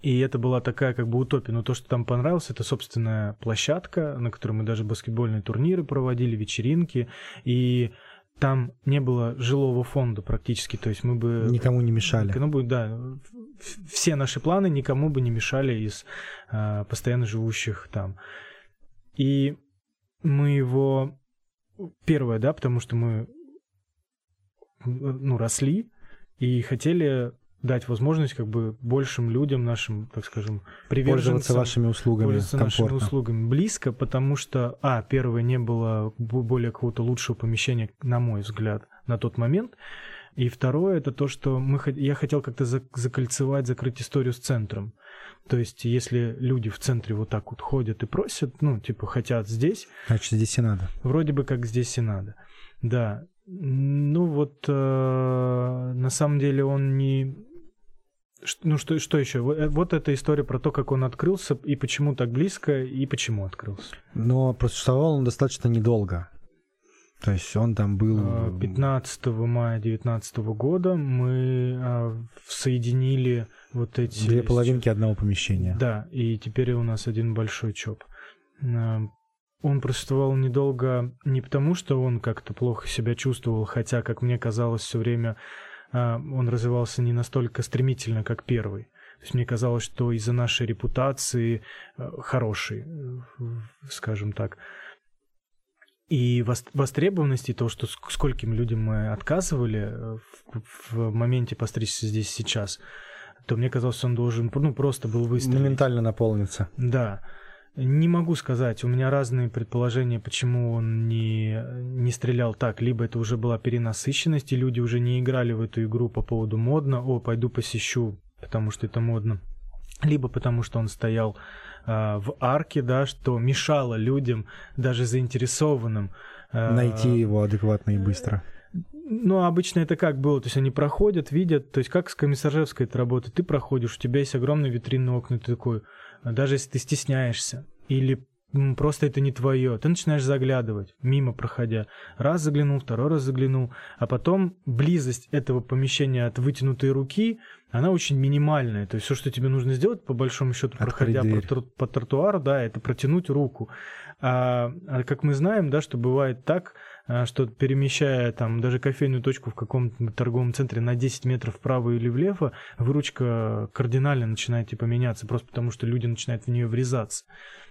И это была такая как бы утопия. Но то, что там понравилось, это собственная площадка, на которой мы даже баскетбольные турниры проводили, вечеринки. И там не было жилого фонда практически, то есть мы бы... Никому не мешали. Ну, бы, да, все наши планы никому бы не мешали из э, постоянно живущих там. И мы его... Первое, да, потому что мы ну, росли и хотели дать возможность как бы большим людям, нашим, так скажем. Пользоваться вашими услугами Пользоваться комфортно. нашими услугами близко, потому что, а, первое, не было более какого-то лучшего помещения, на мой взгляд, на тот момент, и второе, это то, что мы, я хотел как-то закольцевать, закрыть историю с центром. То есть, если люди в центре вот так вот ходят и просят, ну, типа, хотят здесь... Значит, здесь и надо. Вроде бы как здесь и надо. Да. Ну вот, э, на самом деле он не ну что, что еще? Э, вот эта история про то, как он открылся и почему так близко и почему открылся. Но просуществовал он достаточно недолго. То есть он там был... 15 а, мая 2019 года мы а, соединили вот эти... Две половинки одного помещения. Да, и теперь у нас один большой ЧОП. А, он просуществовал недолго не потому, что он как-то плохо себя чувствовал, хотя, как мне казалось, все время он развивался не настолько стремительно, как первый. То есть мне казалось, что из-за нашей репутации э, хорошей, э, скажем так, и востребованности, то, что скольким людям мы отказывали э, в, в моменте постричься здесь сейчас, то мне казалось, он должен, ну, просто был выстрелить. Моментально наполниться. Да. Не могу сказать, у меня разные предположения, почему он не, не стрелял так. Либо это уже была перенасыщенность, и люди уже не играли в эту игру по поводу модно, о, пойду посещу, потому что это модно. Либо потому что он стоял э, в арке, да, что мешало людям, даже заинтересованным. Э, Найти его адекватно и быстро. Ну, обычно это как было, то есть они проходят, видят, то есть как с Комиссаржевской это работает, ты проходишь, у тебя есть огромные витринные окна, ты такой, даже если ты стесняешься, или просто это не твое, ты начинаешь заглядывать, мимо проходя. Раз заглянул, второй раз заглянул, а потом близость этого помещения от вытянутой руки, она очень минимальная. То есть все, что тебе нужно сделать, по большому счету, Открыть проходя по, троту- по тротуару, да, это протянуть руку. А, а как мы знаем, да, что бывает так, что перемещая там даже кофейную точку в каком-то торговом центре на 10 метров вправо или влево, выручка кардинально начинает типа меняться, просто потому что люди начинают в нее врезаться.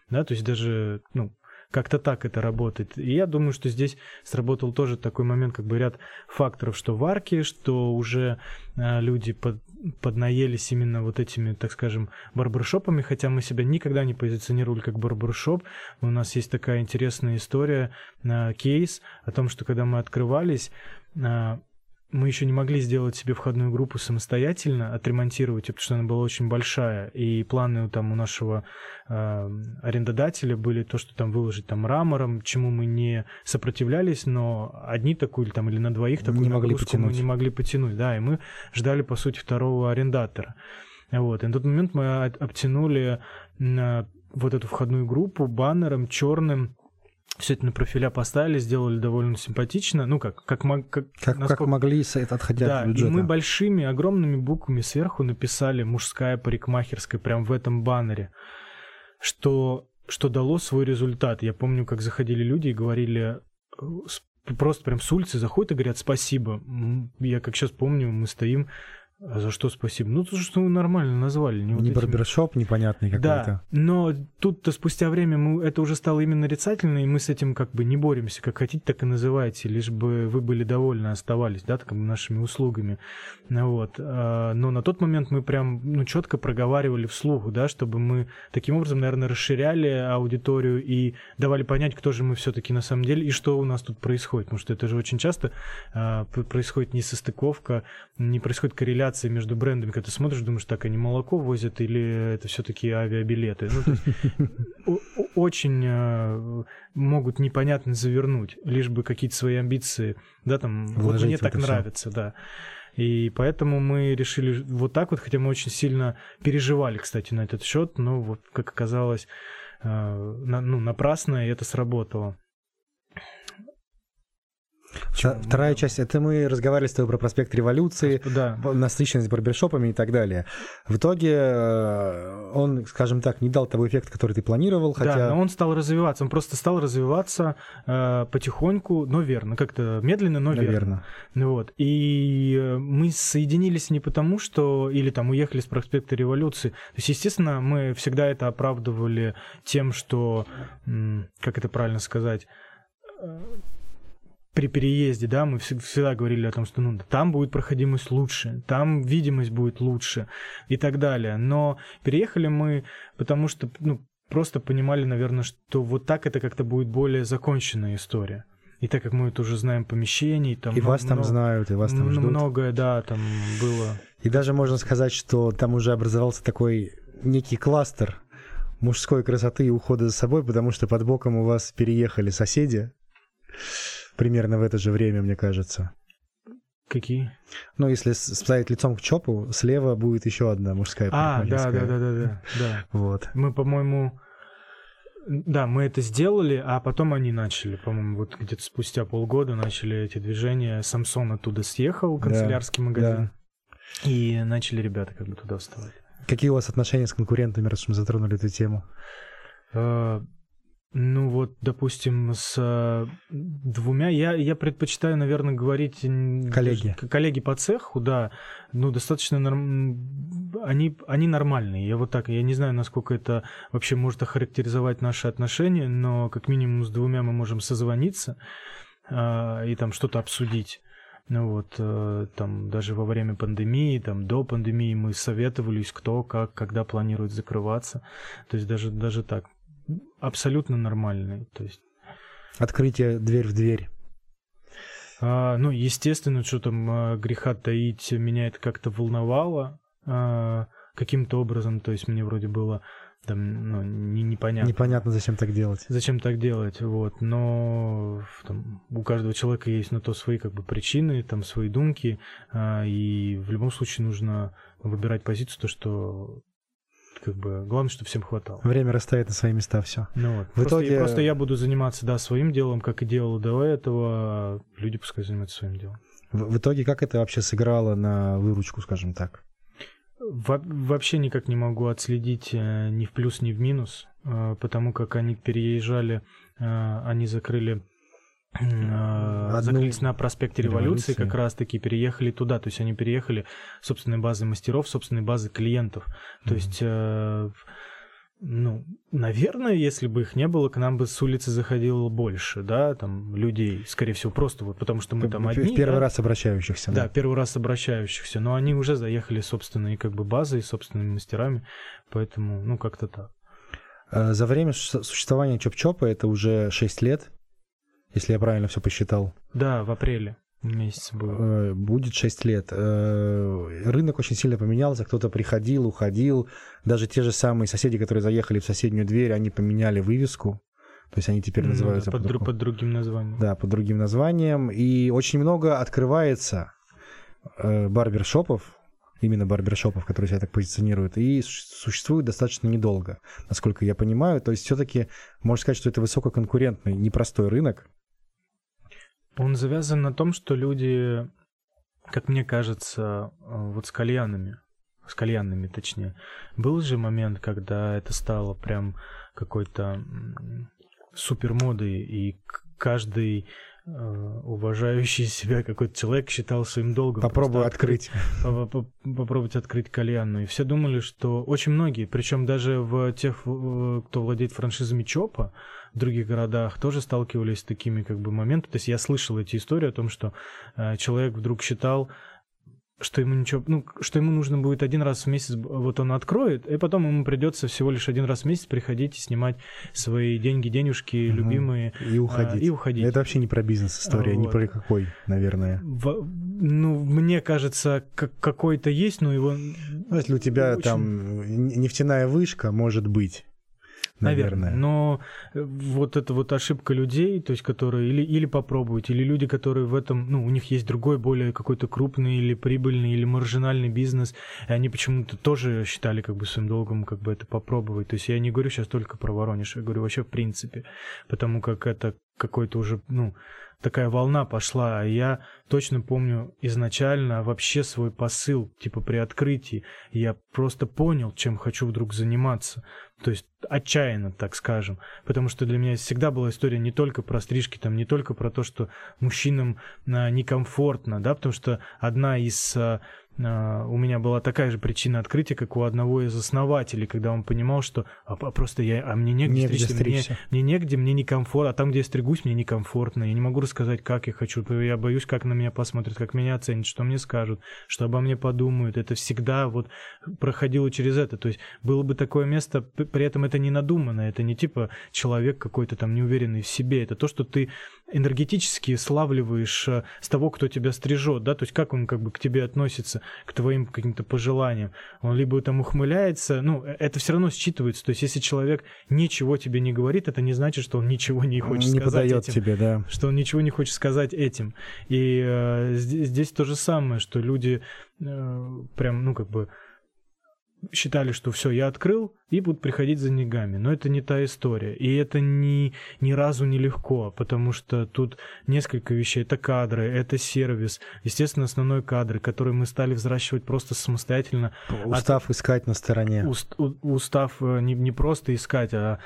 Да, то есть даже, ну, как-то так это работает. И я думаю, что здесь сработал тоже такой момент, как бы ряд факторов, что в арке, что уже э, люди под, поднаелись именно вот этими, так скажем, барбершопами, хотя мы себя никогда не позиционировали как барбершоп. У нас есть такая интересная история, э, кейс о том, что когда мы открывались, э, мы еще не могли сделать себе входную группу самостоятельно, отремонтировать, потому что она была очень большая, и планы там у нашего э, арендодателя были то, что там выложить там мрамором, чему мы не сопротивлялись, но одни такую или там или на двоих такую не могли потянуть. мы не могли потянуть, да, и мы ждали по сути второго арендатора. Вот, и на тот момент мы обтянули на вот эту входную группу баннером черным все это на профиля поставили, сделали довольно симпатично. Ну, как, как, как, как, насколько... как могли, отходя да, от бюджета. и мы большими, огромными буквами сверху написали «мужская парикмахерская» прям в этом баннере, что, что дало свой результат. Я помню, как заходили люди и говорили, э, просто прям с улицы заходят и говорят «спасибо». Я как сейчас помню, мы стоим, а за что спасибо? Ну, то, что вы нормально назвали. Не, не вот барбершоп этим... непонятный какой-то. Да, но тут-то спустя время мы, это уже стало именно нарицательно, и мы с этим как бы не боремся. Как хотите, так и называйте, лишь бы вы были довольны, оставались, да, так, нашими услугами. Вот. А, но на тот момент мы прям, ну, четко проговаривали вслух, да, чтобы мы таким образом, наверное, расширяли аудиторию и давали понять, кто же мы все-таки на самом деле и что у нас тут происходит. Потому что это же очень часто а, происходит несостыковка, не происходит корреляция корреляции между брендами, когда ты смотришь, думаешь, так, они молоко возят или это все-таки авиабилеты. Ну, то есть, очень э, могут непонятно завернуть, лишь бы какие-то свои амбиции, да, там, вот мне так нравится, да. И поэтому мы решили вот так вот, хотя мы очень сильно переживали, кстати, на этот счет, но вот, как оказалось, э, ну, напрасно, и это сработало. Вторая часть, это мы разговаривали с тобой про проспект революции, да. насыщенность барбершопами и так далее. В итоге э, он, скажем так, не дал того эффекта, который ты планировал, хотя... Да, но он стал развиваться, он просто стал развиваться э, потихоньку, но верно, как-то медленно, но Наверно. верно. Ну вот. И э, мы соединились не потому, что... Или там уехали с проспекта революции. То есть, естественно, мы всегда это оправдывали тем, что... Как это правильно сказать? При переезде, да, мы всегда говорили о том, что ну, там будет проходимость лучше, там видимость будет лучше и так далее. Но переехали мы, потому что ну, просто понимали, наверное, что вот так это как-то будет более законченная история. И так как мы это уже знаем помещений, там и вас много, там знают, и вас там ждут. Многое, да, там было. И даже можно сказать, что там уже образовался такой некий кластер мужской красоты и ухода за собой, потому что под боком у вас переехали соседи примерно в это же время, мне кажется. Какие? Ну, если ставить лицом к ЧОПу, слева будет еще одна мужская А, да, да, да, да, да, да. Вот. Мы, по-моему, да, мы это сделали, а потом они начали, по-моему, вот где-то спустя полгода начали эти движения. Самсон оттуда съехал, канцелярский да, магазин, да. и начали ребята как бы туда вставать. Какие у вас отношения с конкурентами, раз мы затронули эту тему? А, ну вот, допустим, с э, двумя, я, я предпочитаю, наверное, говорить... Коллеги. Коллеги по цеху, да, ну, достаточно, норм... они, они нормальные. Я вот так, я не знаю, насколько это вообще может охарактеризовать наши отношения, но как минимум с двумя мы можем созвониться э, и там что-то обсудить. Ну вот, э, там даже во время пандемии, там до пандемии мы советовались, кто, как, когда планирует закрываться. То есть даже, даже так абсолютно нормальный. То есть... Открытие дверь в дверь. А, ну, естественно, что там а, греха таить, меня это как-то волновало а, каким-то образом. То есть мне вроде было там, ну, не, непонятно. Непонятно, зачем так делать. Зачем так делать, вот. Но там, у каждого человека есть на то свои как бы причины, там свои думки, а, и в любом случае нужно выбирать позицию, то, что как бы главное, чтобы всем хватало. Время расставит на свои места все. Ну вот. В просто, итоге... просто я буду заниматься, да, своим делом, как и делал до этого, а люди пускай занимаются своим делом. В, в итоге как это вообще сыграло на выручку, скажем так? Во вообще никак не могу отследить э, ни в плюс, ни в минус, э, потому как они переезжали, э, они закрыли Одну... закрылись на проспекте революции, революции, как раз-таки переехали туда. То есть они переехали собственной базы мастеров, собственной базы клиентов. То mm-hmm. есть ну, наверное, если бы их не было, к нам бы с улицы заходило больше, да, там, людей, скорее всего, просто вот потому что мы там одни. В первый да? раз обращающихся, да? Да, первый раз обращающихся, но они уже заехали собственной как бы базой, собственными мастерами, поэтому, ну, как-то так. А за время существования Чоп-Чопа, это уже 6 лет, если я правильно все посчитал. Да, в апреле месяц был. Э, будет 6 лет. Э, рынок очень сильно поменялся, кто-то приходил, уходил. Даже те же самые соседи, которые заехали в соседнюю дверь, они поменяли вывеску. То есть они теперь ну называются... Под, под, под другим названием. Да, под другим названием. И очень много открывается э, барбершопов, именно барбершопов, которые себя так позиционируют, и существуют достаточно недолго, насколько я понимаю. То есть все-таки можно сказать, что это высококонкурентный, непростой рынок, он завязан на том, что люди, как мне кажется, э, вот с кальянами, с кальянными точнее, был же момент, когда это стало прям какой-то супер модой, и каждый уважающий себя какой-то человек считал своим долгом. Попробуй открыть. открыть. Попробовать открыть кальянную. И все думали, что очень многие, причем даже в тех, кто владеет франшизами ЧОПа, в других городах тоже сталкивались с такими как бы моментами. То есть я слышал эти истории о том, что э, человек вдруг считал, что ему ничего, ну, что ему нужно будет один раз в месяц, вот он откроет, и потом ему придется всего лишь один раз в месяц приходить и снимать свои деньги, денежки, угу. любимые. И уходить. А, и уходить. Это вообще не про бизнес-история, вот. не про какой, наверное. В, ну, мне кажется, как какой-то есть, но его... Ну, если у тебя очень... там нефтяная вышка, может быть, наверное. Но э, вот эта вот ошибка людей, то есть которые или, или попробовать, или люди, которые в этом, ну, у них есть другой, более какой-то крупный или прибыльный, или маржинальный бизнес, и они почему-то тоже считали как бы своим долгом как бы это попробовать. То есть я не говорю сейчас только про Воронеж, я говорю вообще в принципе, потому как это какой-то уже, ну, такая волна пошла, а я точно помню изначально вообще свой посыл, типа при открытии, я просто понял, чем хочу вдруг заниматься, то есть отчаянно, так скажем, потому что для меня всегда была история не только про стрижки, там, не только про то, что мужчинам а, некомфортно, да, потому что одна из а, у меня была такая же причина открытия, как у одного из основателей, когда он понимал, что а, а просто я, а мне негде, негде стричься, мне, мне негде, мне некомфортно, а там, где я стригусь, мне некомфортно, я не могу рассказать, как я хочу, я боюсь, как на меня посмотрят, как меня оценят, что мне скажут, что обо мне подумают, это всегда вот проходило через это, то есть было бы такое место, при этом это не надуманно, это не типа человек какой-то там неуверенный в себе, это то, что ты энергетически славливаешь э, с того, кто тебя стрижет, да, то есть как он как бы к тебе относится, к твоим каким-то пожеланиям. Он либо там ухмыляется, ну, э, это все равно считывается. То есть если человек ничего тебе не говорит, это не значит, что он ничего не хочет не сказать этим. тебе, да. Что он ничего не хочет сказать этим. И э, здесь, здесь то же самое, что люди э, прям, ну, как бы считали, что все, я открыл, и будут приходить за деньгами. Но это не та история. И это ни, ни разу не легко, потому что тут несколько вещей. Это кадры, это сервис. Естественно, основной кадры, который мы стали взращивать просто самостоятельно. Устав От... искать на стороне. Уст, устав э, не, не просто искать, а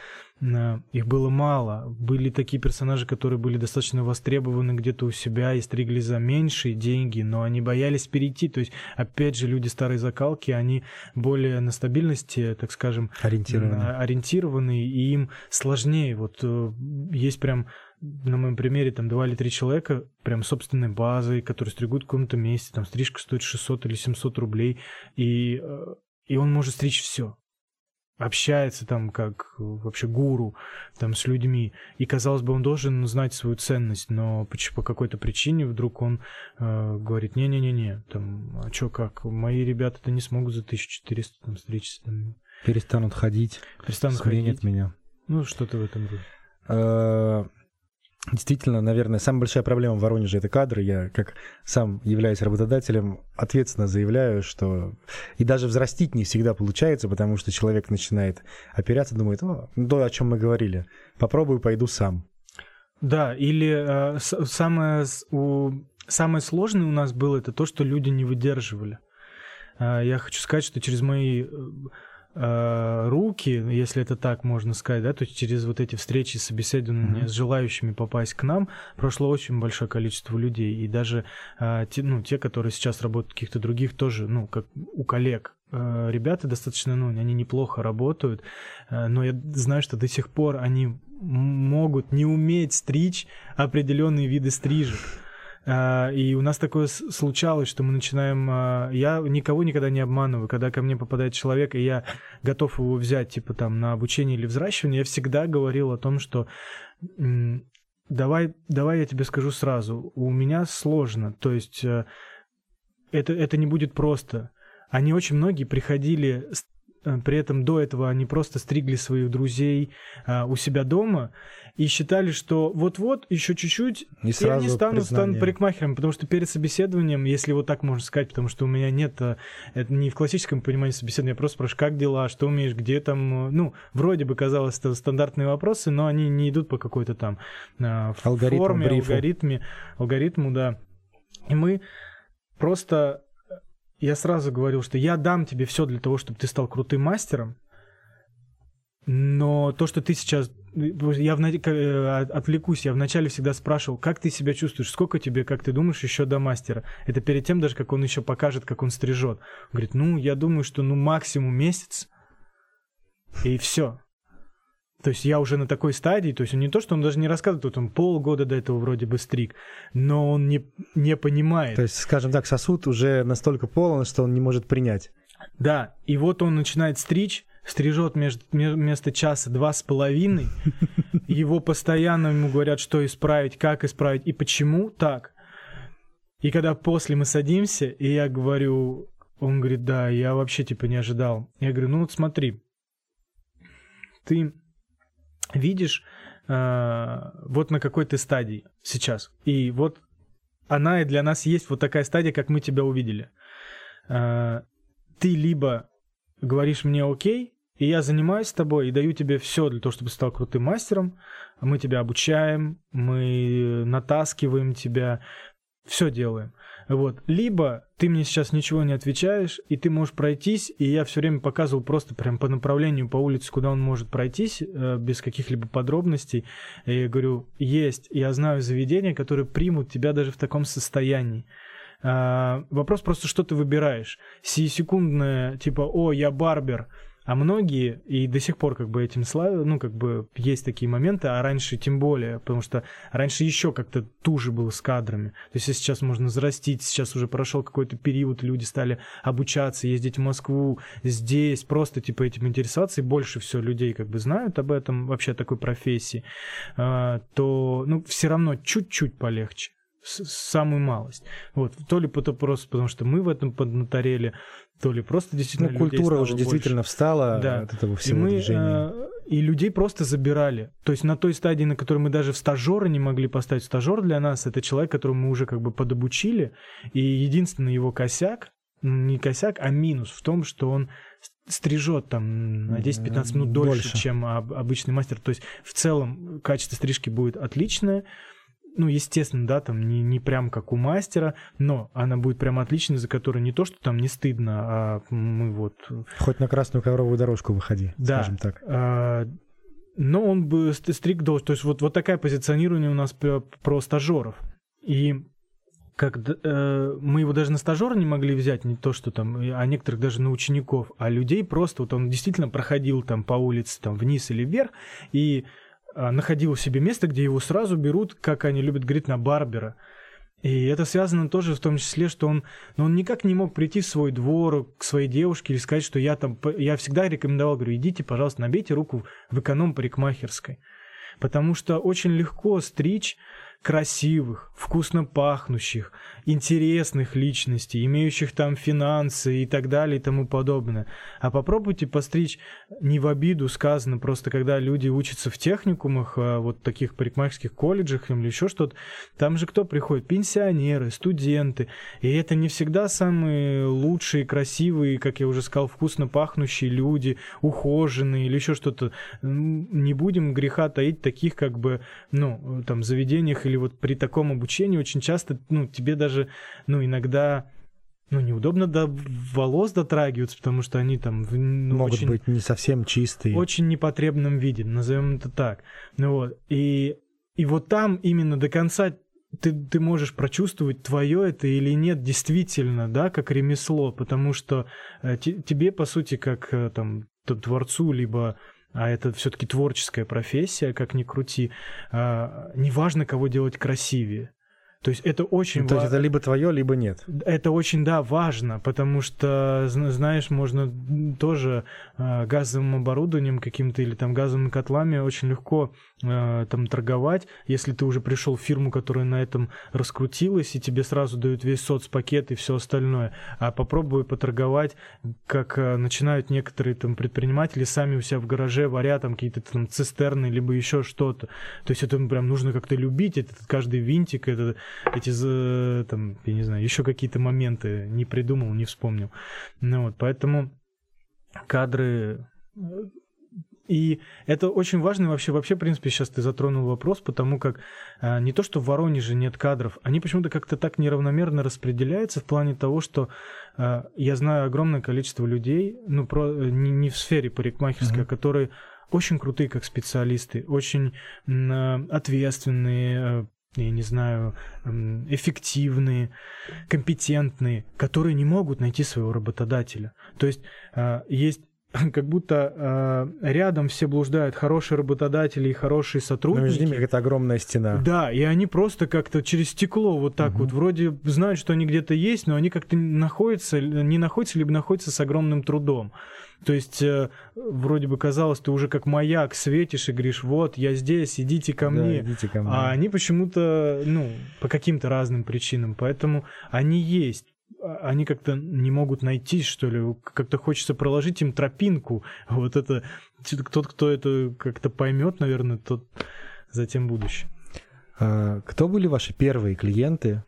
их было мало. Были такие персонажи, которые были достаточно востребованы где-то у себя и стригли за меньшие деньги, но они боялись перейти. То есть, опять же, люди старой закалки, они более на стабильности, так скажем, ориентированы, ориентированы и им сложнее. Вот э, есть прям на моем примере там два или три человека прям собственной базой, которые стригут в каком-то месте, там стрижка стоит 600 или 700 рублей, и, э, и он может стричь все общается там как вообще гуру там с людьми. И, казалось бы, он должен знать свою ценность, но по какой-то причине вдруг он э, говорит, не-не-не-не, там, а чё, как, мои ребята-то не смогут за 1400 там стричься. Там. Перестанут ходить, Перестанут сменят ходить. меня. Ну, что-то в этом роде. Э, Действительно, наверное, самая большая проблема в Воронеже — это кадры. Я, как сам являюсь работодателем, ответственно заявляю, что и даже взрастить не всегда получается, потому что человек начинает оперяться, думает, о, то, о чем мы говорили, попробую, пойду сам. Да, или э, самое, у, самое сложное у нас было это то, что люди не выдерживали. Э, я хочу сказать, что через мои э, руки, если это так можно сказать, да, то есть через вот эти встречи с собеседованиями Мгм. с желающими попасть к нам прошло очень большое количество людей. И даже э, те, ну, те, которые сейчас работают в каких-то других, тоже, ну, как у коллег, э, ребята достаточно, ну, они неплохо работают, э, но я знаю, что до сих пор они могут не уметь стричь определенные виды стрижек. А, И у нас такое случалось, что мы начинаем... а, Я никого никогда не обманываю. Когда ко мне попадает человек, и я готов его взять, типа, там, на обучение или взращивание, я всегда говорил о том, что давай, давай я тебе скажу сразу, у меня сложно. То есть э, это, это не будет просто. Они очень многие приходили, с- при этом до этого они просто стригли своих друзей а, у себя дома и считали, что вот-вот, еще чуть-чуть, И и они станут, станут парикмахером, потому что перед собеседованием, если вот так можно сказать, потому что у меня нет, э, это не в классическом понимании собеседования, я просто спрашиваю, как дела, что умеешь, где там, э, ну, вроде бы казалось, это стандартные вопросы, но они не идут по какой-то там э, в Алгоритму, форме, брифу. алгоритме, алгоритму, да. И мы просто, э, я сразу говорил, что я дам тебе все для того, чтобы ты стал крутым мастером, но то, что ты сейчас... Я к- э, от- отвлекусь, я вначале всегда спрашивал, как ты себя чувствуешь, сколько тебе, как ты думаешь, еще до мастера? Это перед тем даже, как он еще покажет, как он стрижет. Он говорит, ну, я думаю, что ну максимум месяц, и все. То есть я уже на такой стадии, то есть он не то, что он даже не рассказывает, вот он полгода до этого вроде бы стриг, но он не, не понимает. То есть, скажем так, сосуд уже настолько полон, что он не может принять. Да, и вот он начинает стричь, стрижет между, ме- вместо часа два с половиной. Его постоянно ему говорят, что исправить, как исправить и почему так. И когда после мы садимся, и я говорю, он говорит, да, я вообще типа не ожидал. Я говорю, ну вот смотри, ты видишь, э, вот на какой ты стадии сейчас. И вот она и для нас есть вот такая стадия, как мы тебя увидели. Э, ты либо говоришь мне окей, и я занимаюсь с тобой и даю тебе все для того, чтобы ты стал крутым мастером. Мы тебя обучаем, мы натаскиваем тебя, все делаем. Вот. Либо ты мне сейчас ничего не отвечаешь, и ты можешь пройтись, и я все время показывал просто прям по направлению по улице, куда он может пройтись, э, без каких-либо подробностей. И я говорю, есть, я знаю заведения, которые примут тебя даже в таком состоянии. А, вопрос просто, что ты выбираешь. Сиюсекундное, типа, о, я барбер, а многие, и до сих пор как бы этим славят, ну, как бы есть такие моменты, а раньше тем более, потому что раньше еще как-то туже было с кадрами. То есть сейчас можно зарастить, сейчас уже прошел какой-то период, люди стали обучаться, ездить в Москву, здесь, просто типа этим интересоваться, и больше все людей как бы знают об этом, вообще такой профессии, а, то, ну, все равно чуть-чуть полегче самую малость. Вот. То ли это просто потому, что мы в этом поднаторели, то ли просто действительно Ну, культура уже больше. действительно встала Да. от этого И всего мы, движения. э, и людей просто забирали. То есть на той стадии, на которой мы даже в стажеры не могли поставить. Стажер для нас это человек, которого мы уже как бы подобучили. И единственный его косяк, ну, не косяк, а минус в том, что он стрижет там на 10-15 минут дольше, Дольше. чем об- обычный мастер. То есть в целом качество стрижки будет отличное. Ну, естественно, да, там не, не прям как у мастера, но она будет прям отличной, за которой не то, что там не стыдно, а мы вот Хоть на красную ковровую дорожку выходи, Да. скажем так. а, но он бы ст- стриг должен. То есть вот, вот такое позиционирование у нас про, про стажеров. И как э, мы его даже на стажера не могли взять, не то что там, а некоторых даже на учеников, а людей просто, вот он действительно проходил там по улице там вниз или вверх и находил себе место, где его сразу берут, как они любят говорить, на барбера. И это связано тоже в том числе, что он, ну, он никак не мог прийти в свой двор к своей девушке или сказать, что я там, я всегда рекомендовал, говорю, идите, пожалуйста, набейте руку в эконом-парикмахерской. Потому что очень легко стричь красивых, вкусно пахнущих, интересных личностей, имеющих там финансы и так далее и тому подобное. А попробуйте постричь не в обиду сказано, просто когда люди учатся в техникумах, а вот таких парикмахерских колледжах или еще что-то, там же кто приходит? Пенсионеры, студенты. И это не всегда самые лучшие, красивые, как я уже сказал, вкусно пахнущие люди, ухоженные или еще что-то. Не будем греха таить таких как бы, ну, там, заведениях или вот при таком обучении очень часто, ну, тебе даже, ну, иногда ну, неудобно до волос дотрагиваться, потому что они там ну, могут очень, быть не совсем чистые. Очень непотребном виде, назовем это так. Ну вот. И, и вот там именно до конца ты, ты можешь прочувствовать, твое это или нет действительно, да, как ремесло, потому что э, тебе, по сути, как э, там творцу, либо а это все-таки творческая профессия, как ни крути, а, неважно, кого делать красивее. То есть это очень То есть это либо твое, либо нет. Это очень, да, важно, потому что, знаешь, можно тоже э, газовым оборудованием каким-то или там газовыми котлами очень легко э, там торговать, если ты уже пришел в фирму, которая на этом раскрутилась, и тебе сразу дают весь соцпакет и все остальное. А попробуй поторговать, как э, начинают некоторые там предприниматели сами у себя в гараже варят там какие-то там цистерны, либо еще что-то. То есть это прям нужно как-то любить, этот каждый винтик, это эти, там, я не знаю, еще какие-то моменты не придумал, не вспомнил. Ну вот, поэтому кадры и это очень важно вообще, вообще, в принципе, сейчас ты затронул вопрос, потому как а, не то, что в Воронеже нет кадров, они почему-то как-то так неравномерно распределяются в плане того, что а, я знаю огромное количество людей, ну, про, не, не в сфере парикмахерской, mm-hmm. которые очень крутые как специалисты, очень а, ответственные, а, я не знаю, эффективные, компетентные, которые не могут найти своего работодателя. То есть есть как будто э, рядом все блуждают хорошие работодатели и хорошие сотрудники. Но между ними какая-то огромная стена. Да, и они просто как-то через стекло вот так угу. вот вроде знают, что они где-то есть, но они как-то находятся, не находятся, либо находятся с огромным трудом. То есть э, вроде бы казалось, ты уже как маяк светишь и говоришь, вот, я здесь, идите ко мне. Да, идите ко мне. А они почему-то, ну, по каким-то разным причинам. Поэтому они есть. А, они как-то не могут найти, что ли, как-то хочется проложить им тропинку. Вот это, тот, кто это как-то поймет, наверное, тот затем будущее. А, кто были ваши первые клиенты?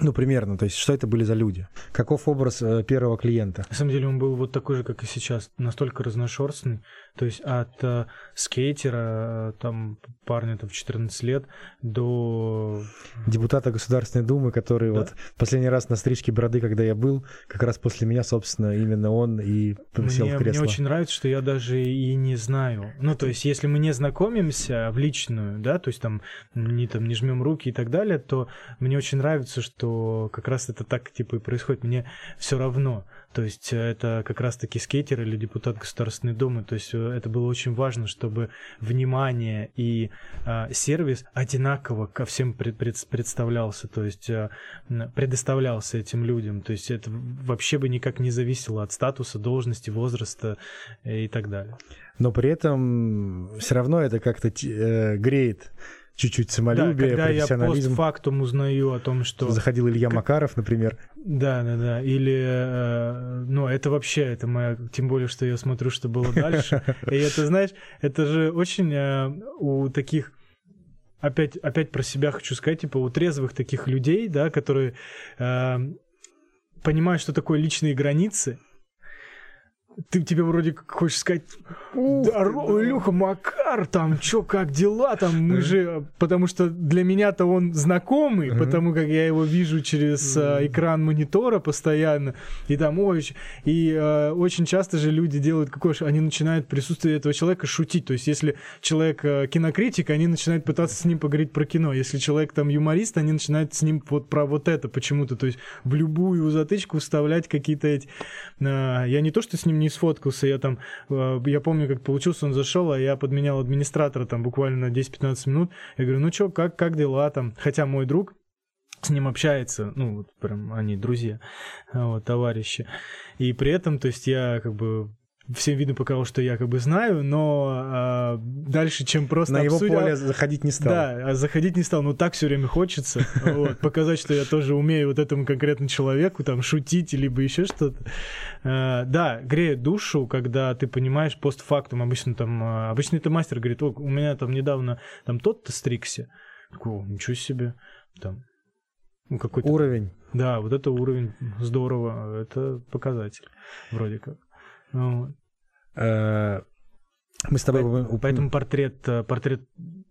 Ну, примерно, то есть, что это были за люди? Каков образ э, первого клиента? На самом деле, он был вот такой же, как и сейчас, настолько разношерстный. То есть от э, скейтера, э, там, парня там, в 14 лет, до... Депутата Государственной Думы, который да. вот последний раз на стрижке бороды, когда я был, как раз после меня, собственно, именно он и сел мне, в кресло. Мне очень нравится, что я даже и не знаю. Ну, то есть, если мы не знакомимся в личную, да, то есть там не, там, не жмем руки и так далее, то мне очень нравится, что как раз это так типа и происходит. Мне все равно. То есть это как раз-таки скейтер или депутат Государственной Думы. То есть это было очень важно, чтобы внимание и э, сервис одинаково ко всем пред, пред, представлялся, то есть э, предоставлялся этим людям. То есть это вообще бы никак не зависело от статуса, должности, возраста и так далее. Но при этом все равно это как-то э, греет чуть-чуть самолюбие, да, когда профессионализм. я постфактум узнаю о том, что... Заходил Илья как... Макаров, например. Да, да, да. Или, э, ну, это вообще, это моя... Тем более, что я смотрю, что было дальше. И это, знаешь, это же очень э, у таких опять, опять про себя хочу сказать, типа у трезвых таких людей, да, которые э, понимают, что такое личные границы, ты тебе вроде хочешь сказать, здорово, Илюха, Макар, там, чё, как дела, там, мы же, потому что для меня-то он знакомый, потому как я его вижу через а, экран монитора постоянно, и там, ой, и а, очень часто же люди делают какое они начинают присутствие этого человека шутить, то есть если человек а, кинокритик, они начинают пытаться с ним поговорить про кино, если человек там юморист, они начинают с ним вот про вот это почему-то, то есть в любую затычку вставлять какие-то эти, а, я не то, что с ним не сфоткался, я там, э, я помню, как получился, он зашел, а я подменял администратора там буквально на 10-15 минут. Я говорю, ну что, как, как дела там? Хотя мой друг, с ним общается, ну, вот прям они друзья, вот, товарищи. И при этом, то есть я как бы всем видно показал, что я как бы знаю, но а, дальше, чем просто На обсудить... его поле заходить не стал. Да, а заходить не стал, но так все время хочется, вот, показать, что я тоже умею вот этому конкретному человеку там шутить, либо еще что-то. А, да, греет душу, когда ты понимаешь постфактум, обычно там, обычно это мастер говорит, о, у меня там недавно там тот-то стрикся, такой, ничего себе, там, ну, какой-то... Уровень. Да, вот это уровень, здорово, это показатель, вроде как. Вот. Э, мы с тобой... Поэтому, поэтому портрет, э, портрет,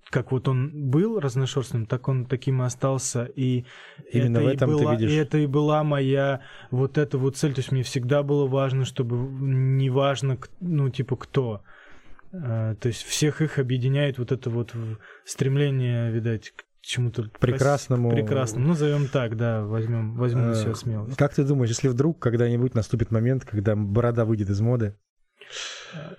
как вот он был разношерстным, так он таким и остался. И Именно это в этом и была, ты видишь. И это и была моя вот эта вот цель. То есть мне всегда было важно, чтобы не важно, ну, типа, кто. Э, то есть всех их объединяет вот это вот стремление, видать, к чему-то прекрасному. Прекрасному. Ну, назовем так, да, возьмем, возьмем на себя смелость. Как ты думаешь, если вдруг когда-нибудь наступит момент, когда борода выйдет из моды, Э,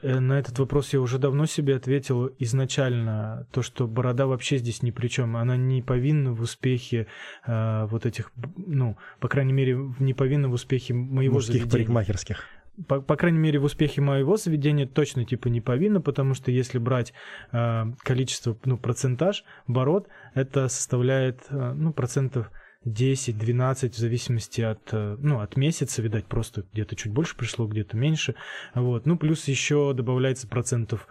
на этот вопрос я уже давно себе ответил изначально, то, что борода вообще здесь ни при чем. Она не повинна в успехе э, вот этих, ну, по крайней мере, не повинна в успехе моего Мужских заведения. парикмахерских. По, по крайней мере, в успехе моего заведения точно типа не повинна, потому что если брать э, количество, ну, процентаж бород, это составляет, э, ну, процентов 10-12 в зависимости от, э, ну, от месяца, видать, просто где-то чуть больше пришло, где-то меньше. Вот. Ну, плюс еще добавляется процентов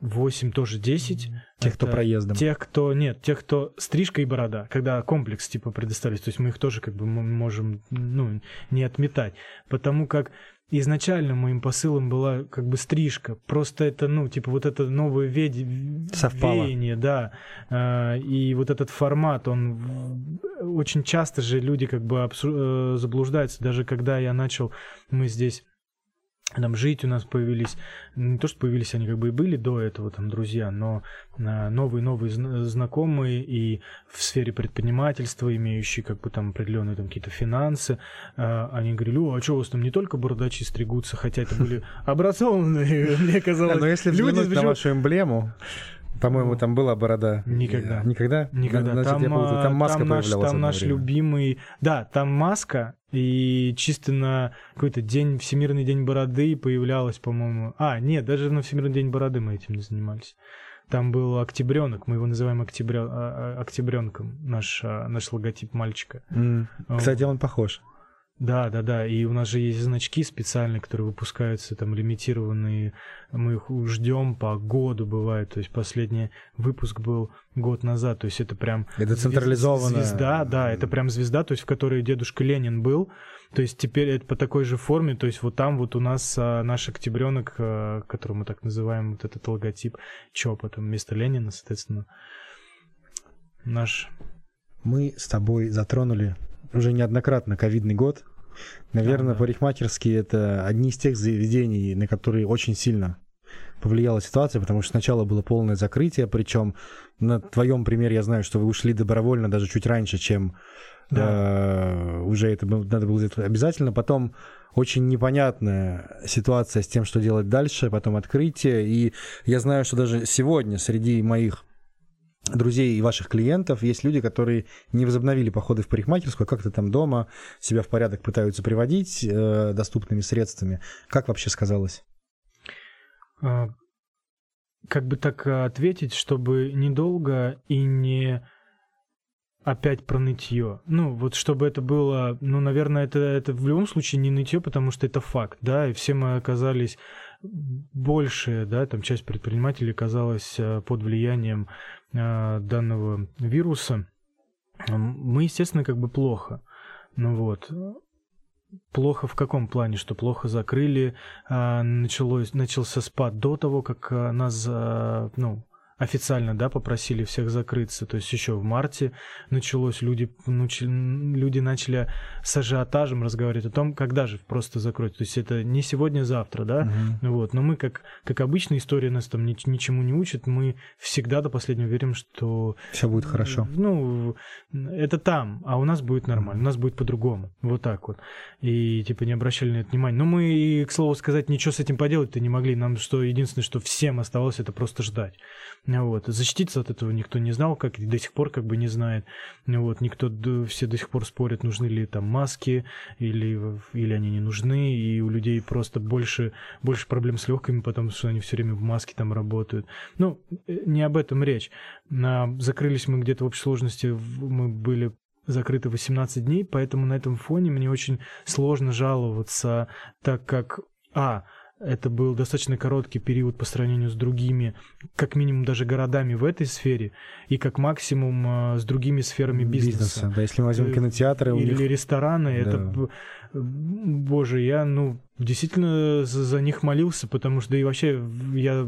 8, тоже 10. Тех, кто проездом. Тех, кто... Нет, тех, кто стрижка и борода, когда комплекс, типа, предоставились. То есть мы их тоже, как бы, можем, ну, не отметать. Потому как изначально моим посылом была как бы стрижка. Просто это, ну, типа вот это новое веди... веяние, да. А, и вот этот формат, он очень часто же люди как бы абсу... Э, заблуждаются. Даже когда я начал, мы здесь там жить у нас появились, не то что появились, они как бы и были до этого там друзья, но новые-новые а, знакомые и в сфере предпринимательства, имеющие как бы там определенные там какие-то финансы, а, они говорили, о, а что у вас там не только бородачи стригутся, хотя это были образованные, мне казалось, Но если взглянуть на вашу эмблему, по-моему, там была борода. Никогда. Никогда? Никогда. Значит, там, я путаю. там маска там. Наш, там наш время. любимый... Да, там маска, и чисто на какой-то день, Всемирный день бороды появлялась, по-моему... А, нет, даже на Всемирный день бороды мы этим не занимались. Там был октябренок, мы его называем октября... А, а, октябренком, наш, а, наш логотип мальчика. Mm. Кстати, он похож. Да, да, да. И у нас же есть значки специальные, которые выпускаются, там лимитированные. Мы их ждем по году бывает. То есть последний выпуск был год назад. То есть это прям... Это централизованная... Звезда, да, это прям звезда, то есть в которой дедушка Ленин был. То есть теперь это по такой же форме. То есть вот там вот у нас а, наш октябренок, а, который мы так называем, вот этот логотип ЧОПа, там вместо Ленина, соответственно, наш... Мы с тобой затронули уже неоднократно ковидный год, Наверное, да, да. парикмахерские это одни из тех заведений, на которые очень сильно повлияла ситуация, потому что сначала было полное закрытие, причем на твоем примере я знаю, что вы ушли добровольно даже чуть раньше, чем да. э, уже это надо было сделать обязательно. Потом очень непонятная ситуация с тем, что делать дальше, потом открытие. И я знаю, что даже сегодня среди моих друзей и ваших клиентов есть люди, которые не возобновили походы в парикмахерскую, а как-то там дома себя в порядок пытаются приводить э, доступными средствами. Как вообще сказалось? А, как бы так ответить, чтобы недолго и не опять про нытье. Ну, вот чтобы это было, ну, наверное, это, это в любом случае не нытье, потому что это факт, да, и все мы оказались большая, да, там часть предпринимателей оказалась э, под влиянием э, данного вируса. Мы, естественно, как бы плохо. Ну вот. Плохо в каком плане? Что плохо закрыли, э, началось, начался спад до того, как нас, ну, официально, да, попросили всех закрыться. То есть еще в марте началось, люди, люди начали с ажиотажем разговаривать о том, когда же просто закроют. То есть это не сегодня-завтра, да, угу. вот. Но мы, как, как обычно, история нас там ничему не учит, мы всегда до последнего верим, что... Все будет хорошо. Ну, это там, а у нас будет нормально, у нас будет по-другому. Вот так вот. И, типа, не обращали на это внимания. Но мы, к слову сказать, ничего с этим поделать-то не могли. Нам что, единственное, что всем оставалось, это просто ждать. Вот. Защититься от этого никто не знал, как и до сих пор как бы не знает. Вот. Никто, все до сих пор спорят, нужны ли там маски или, или они не нужны, и у людей просто больше, больше проблем с легкими, потому что они все время в маске там работают. Ну, э, не об этом речь. На, закрылись мы где-то в общей сложности, мы были закрыты 18 дней, поэтому на этом фоне мне очень сложно жаловаться, так как, а, это был достаточно короткий период по сравнению с другими, как минимум даже городами в этой сфере, и как максимум а, с другими сферами бизнеса. бизнеса да, если мы возьмем э, кинотеатры или них... рестораны, да. это, боже, я, ну, действительно за, за них молился, потому что, да и вообще, я,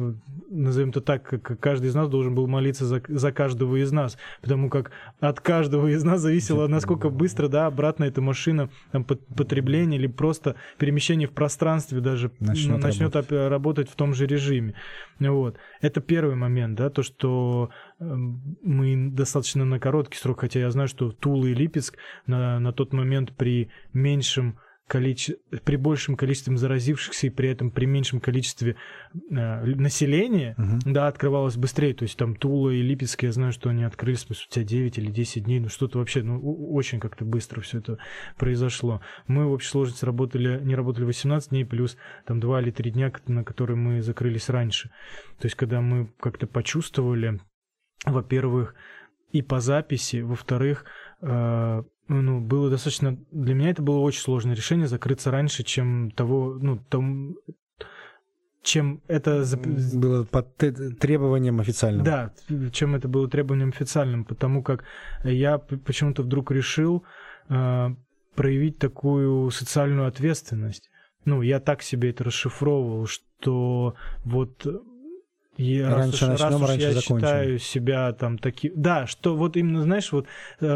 назовем это так, как каждый из нас должен был молиться за, за каждого из нас, потому как от каждого из нас зависело, насколько быстро, да, обратно эта машина, там, потребление или просто перемещение в пространстве даже начнет, начнет работать. работать в том же режиме. Вот. Это первый момент, да, то, что эм, мы достаточно на короткий срок, хотя я знаю, что Тула и Липецк на, на тот момент при меньшем количе... при большем количестве заразившихся и при этом при меньшем количестве э, населения, угу. да, открывалось быстрее. То есть там Тула и Липецк, я знаю, что они открылись спустя 9 или 10 дней, ну что-то вообще, ну очень как-то быстро все это произошло. Мы в общей сложности работали, не работали 18 дней, плюс там 2 или 3 дня, на которые мы закрылись раньше. То есть когда мы как-то почувствовали, во-первых, и по записи, во-вторых, ну, было достаточно... Для меня это было очень сложное решение закрыться раньше, чем того, ну, там, чем это... Было под требованием официальным. Да, чем это было требованием официальным, потому как я почему-то вдруг решил э, проявить такую социальную ответственность. Ну, я так себе это расшифровывал, что вот и раньше раз, начнем, раз раньше я закончим. считаю себя там таким... Да, что вот именно, знаешь, вот э,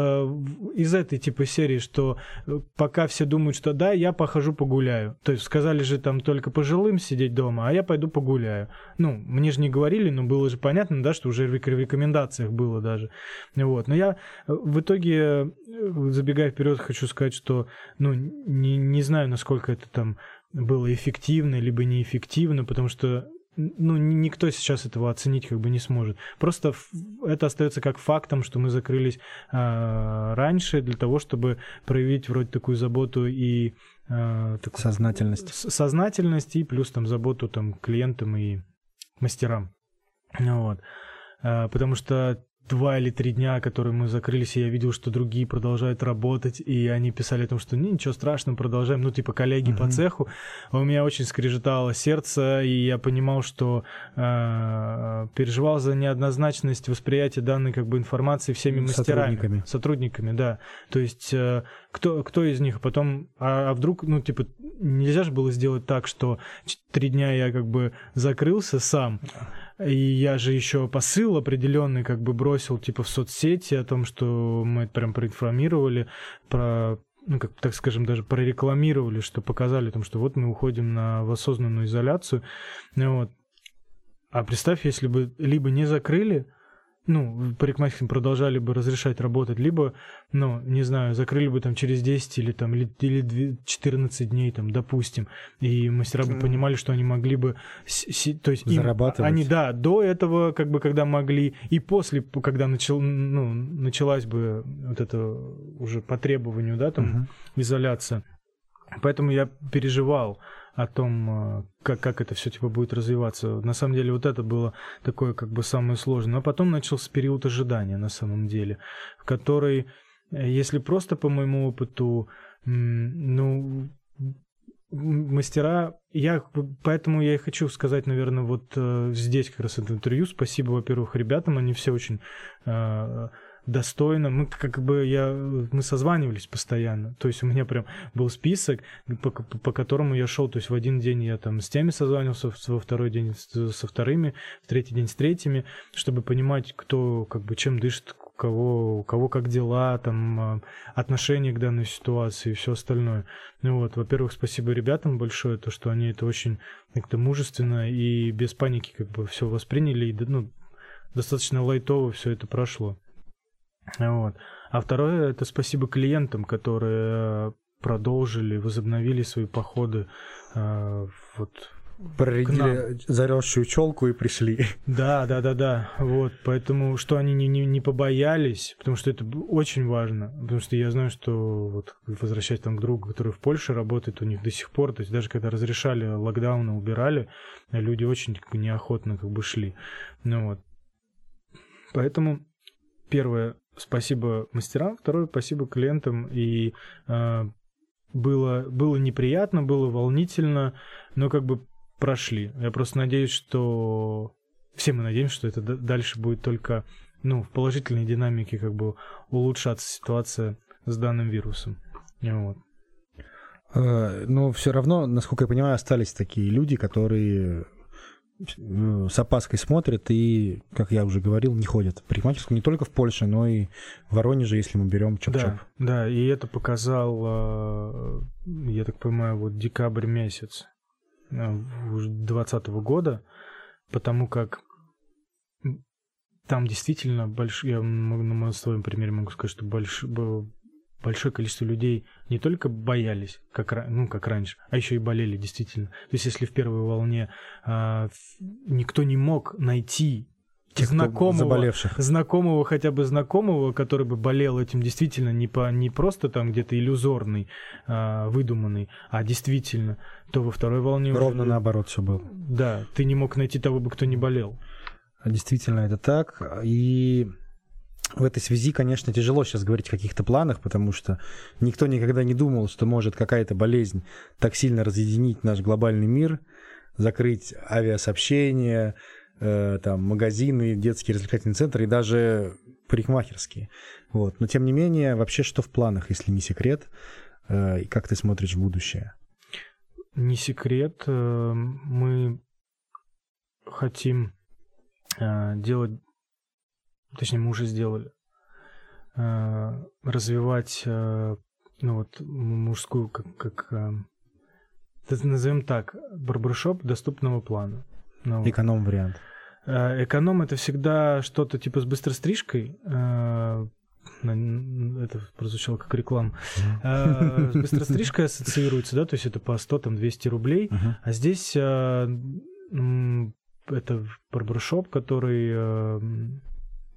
из этой типа серии, что э, пока все думают, что да, я похожу погуляю. То есть сказали же там только пожилым сидеть дома, а я пойду погуляю. Ну, мне же не говорили, но было же понятно, да, что уже в рекомендациях было даже. Вот. Но я э, в итоге, э, забегая вперед, хочу сказать, что, ну, не, не знаю, насколько это там было эффективно, либо неэффективно, потому что ну, никто сейчас этого оценить как бы не сможет. Просто это остается как фактом, что мы закрылись э, раньше для того, чтобы проявить вроде такую заботу и э, такую, сознательность. Сознательность и плюс там заботу там клиентам и мастерам. Вот. А, потому что два или три дня, которые мы закрылись, и я видел, что другие продолжают работать, и они писали о том, что ну, ничего страшного, продолжаем, ну, типа, коллеги uh-huh. по цеху. У меня очень скрежетало сердце, и я понимал, что э, переживал за неоднозначность восприятия данной как бы информации всеми мастерами. Сотрудниками. Сотрудниками, да. То есть э, кто, кто из них потом, а, а вдруг, ну, типа, нельзя же было сделать так, что три дня я как бы закрылся сам, и я же еще посыл определенный как бы бросил типа в соцсети о том, что мы прям проинформировали про ну, как, так скажем, даже прорекламировали, что показали, том, что вот мы уходим на в осознанную изоляцию. Вот. А представь, если бы либо не закрыли, ну, парикмахерским продолжали бы разрешать работать, либо, ну, не знаю, закрыли бы там через 10 или там, или, или 14 дней, там, допустим, и мастера бы понимали, что они могли бы, то есть им, они, да, до этого, как бы, когда могли, и после, когда начал, ну, началась бы вот это уже по требованию, да, там, угу. изоляция. Поэтому я переживал о том, э, как, как это все типа будет развиваться. На самом деле вот это было такое как бы самое сложное. А потом начался период ожидания на самом деле, в который, э, если просто по моему опыту, ну, мастера, я поэтому я и хочу сказать, наверное, вот э, здесь как раз это интервью. Спасибо, во-первых, ребятам, они все очень достойно. Мы как бы я мы созванивались постоянно. То есть у меня прям был список, по, по которому я шел. То есть в один день я там с теми созванивался, во второй день со вторыми, в третий день с третьими, чтобы понимать, кто как бы чем дышит, кого, у кого как дела, там а, отношение к данной ситуации и все остальное. Ну вот, во-первых, спасибо ребятам большое, то, что они это очень как-то мужественно и без паники как бы все восприняли и ну, достаточно лайтово все это прошло. Вот. А второе это спасибо клиентам, которые продолжили, возобновили свои походы э, вот Проредили заросшую челку и пришли. Да, да, да, да. Вот, поэтому, что они не, не, не побоялись, потому что это очень важно. Потому что я знаю, что вот возвращаясь там к другу, который в Польше работает, у них до сих пор, то есть даже когда разрешали локдауны, убирали, люди очень как бы, неохотно как бы шли. Ну вот. Поэтому первое, спасибо мастерам, второе, спасибо клиентам и э, было, было неприятно, было волнительно, но как бы прошли. Я просто надеюсь, что... Все мы надеемся, что это дальше будет только ну, в положительной динамике как бы улучшаться ситуация с данным вирусом. Вот. Э, но все равно, насколько я понимаю, остались такие люди, которые с опаской смотрят и, как я уже говорил, не ходят в парикмахерскую не только в Польше, но и в Воронеже, если мы берем чоп-чоп. Да, да, и это показал, э, я так понимаю, вот декабрь месяц. 2020 года, потому как там действительно большое, я на своем примере могу сказать, что больш, большое количество людей не только боялись, как, ну, как раньше, а еще и болели действительно. То есть если в первой волне а, никто не мог найти Тех, знакомого, заболевших. знакомого, хотя бы знакомого, который бы болел этим действительно не, по, не просто там где-то иллюзорный, а, выдуманный, а действительно, то во второй волне... Ровно уже... наоборот все было. Да, ты не мог найти того бы, кто не болел. Действительно, это так. И в этой связи, конечно, тяжело сейчас говорить о каких-то планах, потому что никто никогда не думал, что может какая-то болезнь так сильно разъединить наш глобальный мир, закрыть авиасообщение, э, там, магазины, детские развлекательные центры и даже парикмахерские. Вот. Но тем не менее, вообще что в планах, если не секрет, э, и как ты смотришь в будущее? Не секрет. Э, мы хотим э, делать, точнее, мы уже сделали, э, развивать э, ну вот мужскую, как, как назовем так, барбершоп доступного плана. Ну, Эконом вариант. Э, эконом это всегда что-то типа с быстрострижкой. Э, это прозвучало как реклама. Uh-huh. С быстрострижкой ассоциируется, да, то есть это по 100, там, 200 рублей. Uh-huh. А здесь это барбершоп, который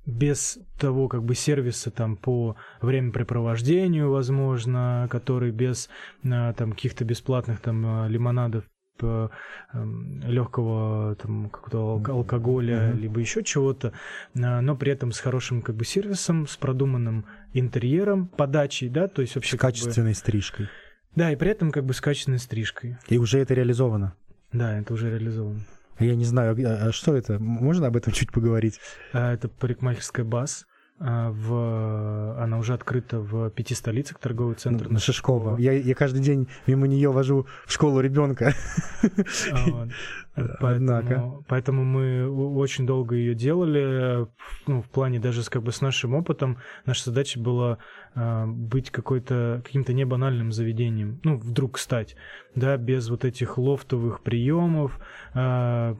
без того как бы сервиса там по времяпрепровождению, возможно, который без там каких-то бесплатных там лимонадов Типа, эм, легкого там какого-то алкоголя, mm-hmm. либо еще чего-то, но при этом с хорошим как бы сервисом, с продуманным интерьером, подачей, да, то есть вообще... С качественной бы... стрижкой. Да, и при этом как бы с качественной стрижкой. И уже это реализовано. Да, это уже реализовано. Я не знаю, а, а что это? Можно об этом чуть поговорить? Это парикмахерская баз. А, в... Она уже открыта в пяти столицах, торговый центр. На, на Шишкова. Я, я каждый день мимо нее вожу в школу ребенка. А, Однако. Поэтому мы очень долго ее делали. Ну, в плане даже с, как бы с нашим опытом. Наша задача была а, быть какой-то каким-то небанальным заведением. Ну, вдруг стать. Да, без вот этих лофтовых приемов, а,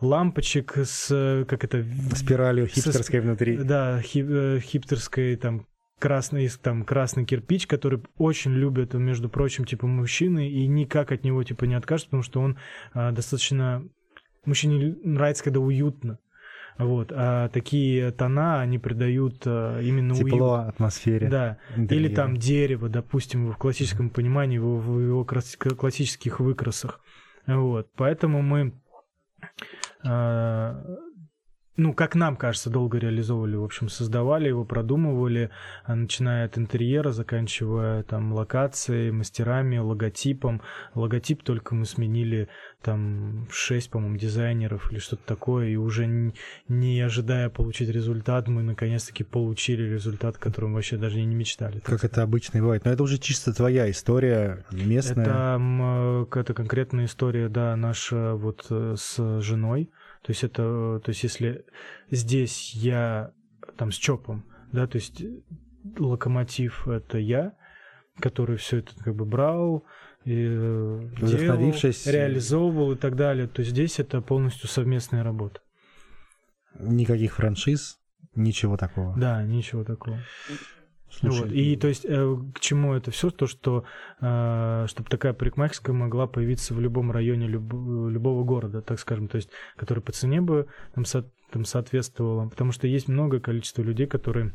лампочек с как это... Спиралью хипстерской внутри. Да, э, хипстерской там красный, там, красный кирпич, который очень любят, между прочим, типа, мужчины, и никак от него, типа, не откажутся, потому что он а, достаточно... Мужчине нравится, когда уютно. Вот, а такие тона, они придают а, именно Тепло уют. атмосфере. Да. Интерьера. Или там дерево, допустим, в классическом понимании, в, его классических выкрасах. Вот, поэтому мы а, ну, как нам кажется, долго реализовывали, в общем, создавали его, продумывали, а, начиная от интерьера, заканчивая там локацией, мастерами, логотипом. Логотип только мы сменили там 6, по-моему, дизайнеров или что-то такое, и уже не ожидая получить результат, мы наконец-таки получили результат, которым вообще даже не мечтали. Как это обычно и бывает. Но это уже чисто твоя история, местная. Это, это конкретная история, да, наша вот э, с женой то есть это, то есть если здесь я там с ЧОПом, да, то есть локомотив это я, который все это как бы брал, и э, делал, реализовывал и так далее, то здесь это полностью совместная работа. Никаких франшиз, ничего такого. Да, ничего такого. Слушай, вот. И то есть э, к чему это все? То, что э, чтобы такая парикмахерская могла появиться в любом районе люб, любого города, так скажем, то есть который по цене бы там, со, там соответствовало. Потому что есть много количество людей, которые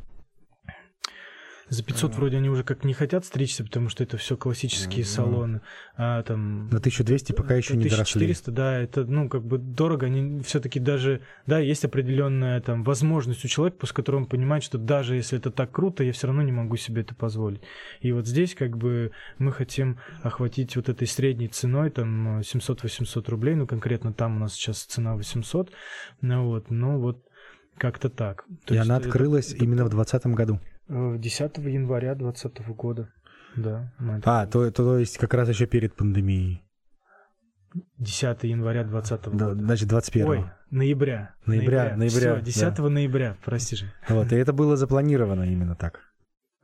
за 500 а. вроде они уже как не хотят стричься, потому что это все классические салоны. А там... На 1200 пока еще не доросли. 1400, да, это, ну, как бы дорого. Они все-таки даже, да, есть определенная там возможность у человека, с которым он понимает, что даже если это так круто, я все равно не могу себе это позволить. И вот здесь как бы мы хотим охватить вот этой средней ценой, там, 700-800 рублей, ну, конкретно там у нас сейчас цена 800, ну, вот, ну, вот как-то так. То и она открылась это, именно в 2020 году. 10 э, января 2020 года. Да. А, то, то, то есть как раз еще перед пандемией. 10 января 2020 года. Значит, 21. Ой, ноября. Ноября, ноября. Все, 10 да. ноября, прости же. Вот, и это было запланировано именно так.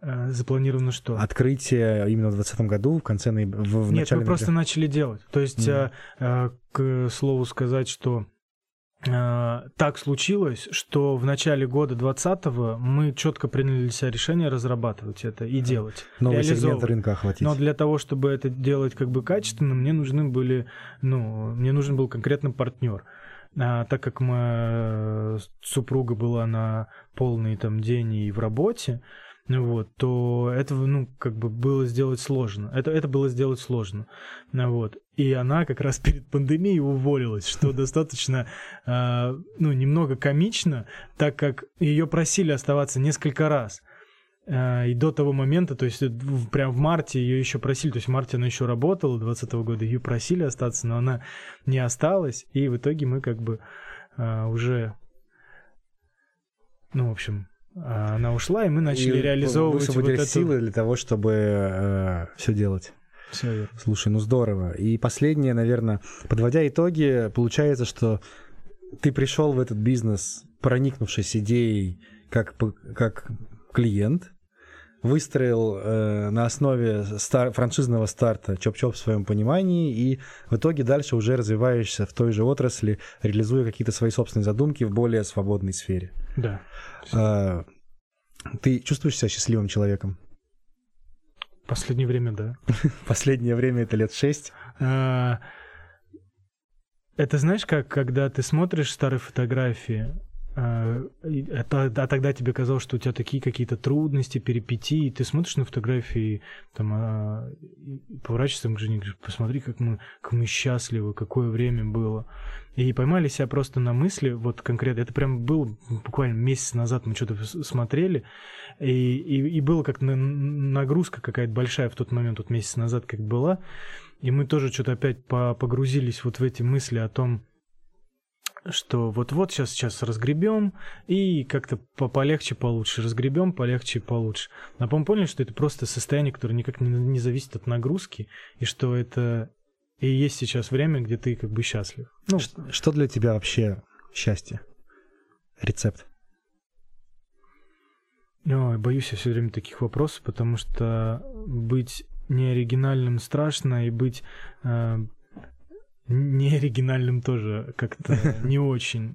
Э, запланировано что? Открытие именно в 2020 году, в конце ноября. В Нет, мы просто начали делать. То есть, mm. к слову сказать, что так случилось, что в начале года 2020 мы четко приняли для себя решение разрабатывать это и делать. Новый сегмент рынка охватить. Но для того, чтобы это делать как бы качественно, мне нужны были, ну, мне нужен был конкретно партнер. А, так как моя супруга была на полный там день и в работе, вот, то этого, ну, как бы было сделать сложно. Это, это было сделать сложно. Вот. И она как раз перед пандемией уволилась, что достаточно, э, ну, немного комично, так как ее просили оставаться несколько раз. Э, и до того момента, то есть прям в марте ее еще просили, то есть в марте она еще работала 2020 года, ее просили остаться, но она не осталась, и в итоге мы как бы э, уже, ну, в общем, а, она ушла, и мы начали и реализовывать вот эту... силы для того, чтобы э, все делать. Все верно. Слушай, ну здорово. И последнее, наверное, подводя итоги, получается, что ты пришел в этот бизнес, проникнувшись идеей как, как клиент, выстроил э, на основе стар, франшизного старта чоп-чоп в своем понимании, и в итоге дальше уже развиваешься в той же отрасли, реализуя какие-то свои собственные задумки в более свободной сфере. Да. А, ты чувствуешь себя счастливым человеком? Последнее время, да. Последнее время это лет шесть? А, это знаешь, как когда ты смотришь старые фотографии, а, а, а тогда тебе казалось, что у тебя такие какие-то трудности, перипетии, и ты смотришь на фотографии, там, а, поворачиваешься к жене, говоришь, посмотри, как мы, как мы счастливы, какое время было. И поймали себя просто на мысли, вот конкретно, это прям был буквально месяц назад мы что-то смотрели, и, и, и было как нагрузка какая-то большая в тот момент, вот месяц назад как была, и мы тоже что-то опять погрузились вот в эти мысли о том, что вот-вот сейчас сейчас разгребем и как-то полегче получше разгребем полегче получше. Но потом поняли, что это просто состояние, которое никак не, не зависит от нагрузки и что это и есть сейчас время, где ты как бы счастлив. Ну, что, что для тебя вообще счастье? Рецепт? Ой, боюсь я все время таких вопросов, потому что быть неоригинальным страшно, и быть э, не оригинальным тоже как-то не очень.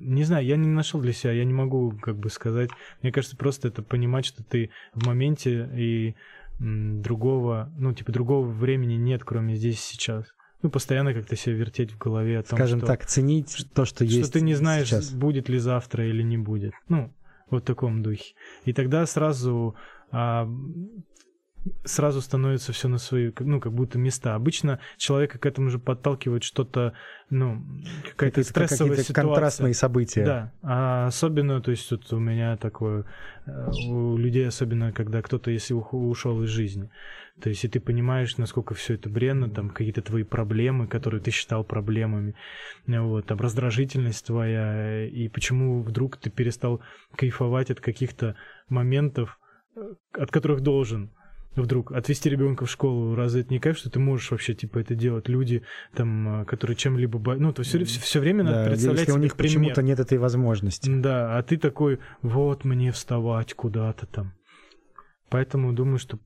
Не знаю, я не нашел для себя, я не могу как бы сказать. Мне кажется, просто это понимать, что ты в моменте и другого, ну, типа, другого времени нет, кроме здесь сейчас. Ну, постоянно как-то себе вертеть в голове о том, Скажем что... так, ценить то, что, что есть Что ты не знаешь, сейчас. будет ли завтра или не будет. Ну, вот в таком духе. И тогда сразу а, сразу становится все на свои, ну, как будто места. Обычно человека к этому же подталкивает что-то, ну, какая-то стрессовая какие ситуация. контрастные события. Да, а особенно, то есть вот у меня такое, э, у людей особенно, когда кто-то, если ушел из жизни. То есть, и ты понимаешь, насколько все это бренно, там какие-то твои проблемы, которые ты считал проблемами, вот, там раздражительность твоя, и почему вдруг ты перестал кайфовать от каких-то моментов, э, от которых должен вдруг отвести ребенка в школу, разве это не кайф, что ты можешь вообще типа это делать? Люди, там, которые чем-либо бо... ну то все, все, все время надо да, представлять если у них почему-то нет этой возможности. Да, а ты такой, вот мне вставать куда-то там. Поэтому думаю, что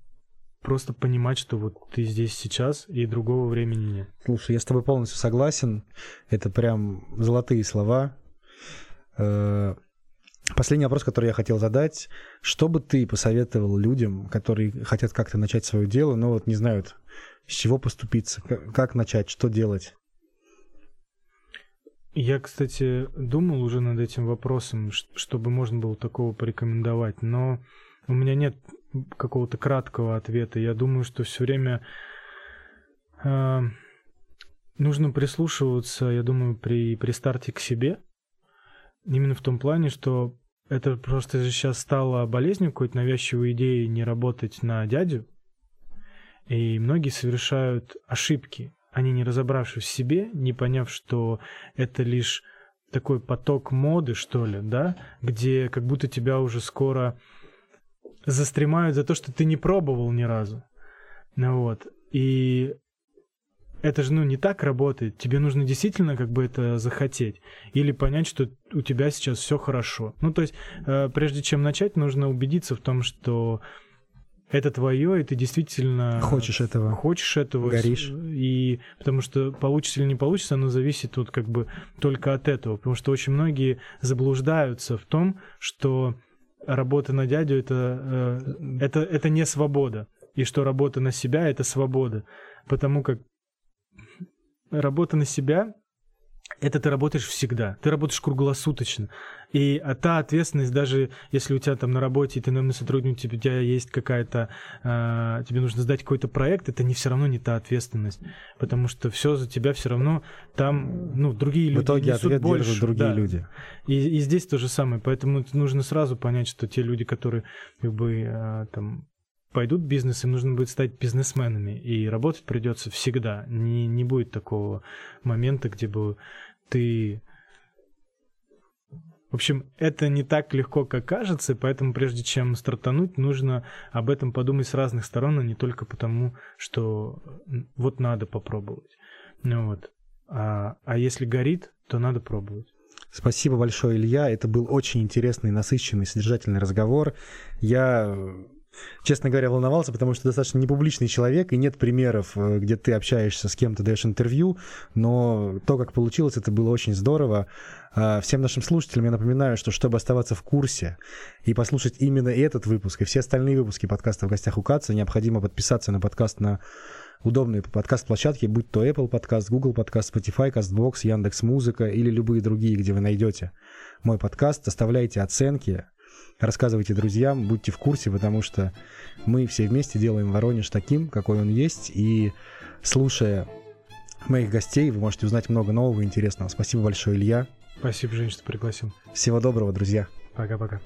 просто понимать, что вот ты здесь сейчас и другого времени нет. Слушай, я с тобой полностью согласен. Это прям золотые слова. Э, Последний вопрос, который я хотел задать. Что бы ты посоветовал людям, которые хотят как-то начать свое дело, но вот не знают, с чего поступиться, как начать, что делать? Я, кстати, думал уже над этим вопросом, чтобы можно было такого порекомендовать, но у меня нет какого-то краткого ответа. Я думаю, что все время э, нужно прислушиваться, я думаю, при, при старте к себе. Именно в том плане, что это просто сейчас стало болезнью какой-то навязчивой идеи не работать на дядю. И многие совершают ошибки, они не разобравшись в себе, не поняв, что это лишь такой поток моды, что ли, да, где как будто тебя уже скоро застремают за то, что ты не пробовал ни разу. Ну вот. И это же, ну, не так работает. Тебе нужно действительно как бы это захотеть. Или понять, что у тебя сейчас все хорошо. Ну, то есть, э, прежде чем начать, нужно убедиться в том, что это твое, и ты действительно хочешь этого, хочешь этого, горишь, и потому что получится или не получится, оно зависит вот как бы только от этого, потому что очень многие заблуждаются в том, что работа на дядю это э, это это не свобода, и что работа на себя это свобода, потому как работа на себя это ты работаешь всегда, ты работаешь круглосуточно. И а та ответственность, даже если у тебя там на работе, ты, наверное, сотрудник, у тебя есть какая-то, э, тебе нужно сдать какой-то проект, это не все равно не та ответственность, потому что все за тебя все равно там, ну, другие люди В итоге несут ответ больше, держат другие да. люди. И, и здесь то же самое, поэтому нужно сразу понять, что те люди, которые как бы э, там пойдут в бизнес, им нужно будет стать бизнесменами, и работать придется всегда. Не, не будет такого момента, где бы ты... В общем, это не так легко, как кажется, поэтому прежде чем стартануть, нужно об этом подумать с разных сторон, а не только потому, что вот надо попробовать. Ну вот. А, а если горит, то надо пробовать. Спасибо большое, Илья. Это был очень интересный, насыщенный, содержательный разговор. Я честно говоря, волновался, потому что достаточно непубличный человек, и нет примеров, э, где ты общаешься с кем-то, даешь интервью, но то, как получилось, это было очень здорово. А, всем нашим слушателям я напоминаю, что чтобы оставаться в курсе и послушать именно этот выпуск и все остальные выпуски подкаста «В гостях у Каца», необходимо подписаться на подкаст на удобные подкаст-площадки, будь то Apple подкаст, Google подкаст, Spotify, CastBox, Яндекс Музыка или любые другие, где вы найдете мой подкаст. Оставляйте оценки, рассказывайте друзьям, будьте в курсе, потому что мы все вместе делаем Воронеж таким, какой он есть, и слушая моих гостей, вы можете узнать много нового и интересного. Спасибо большое, Илья. Спасибо, Жень, что пригласил. Всего доброго, друзья. Пока-пока.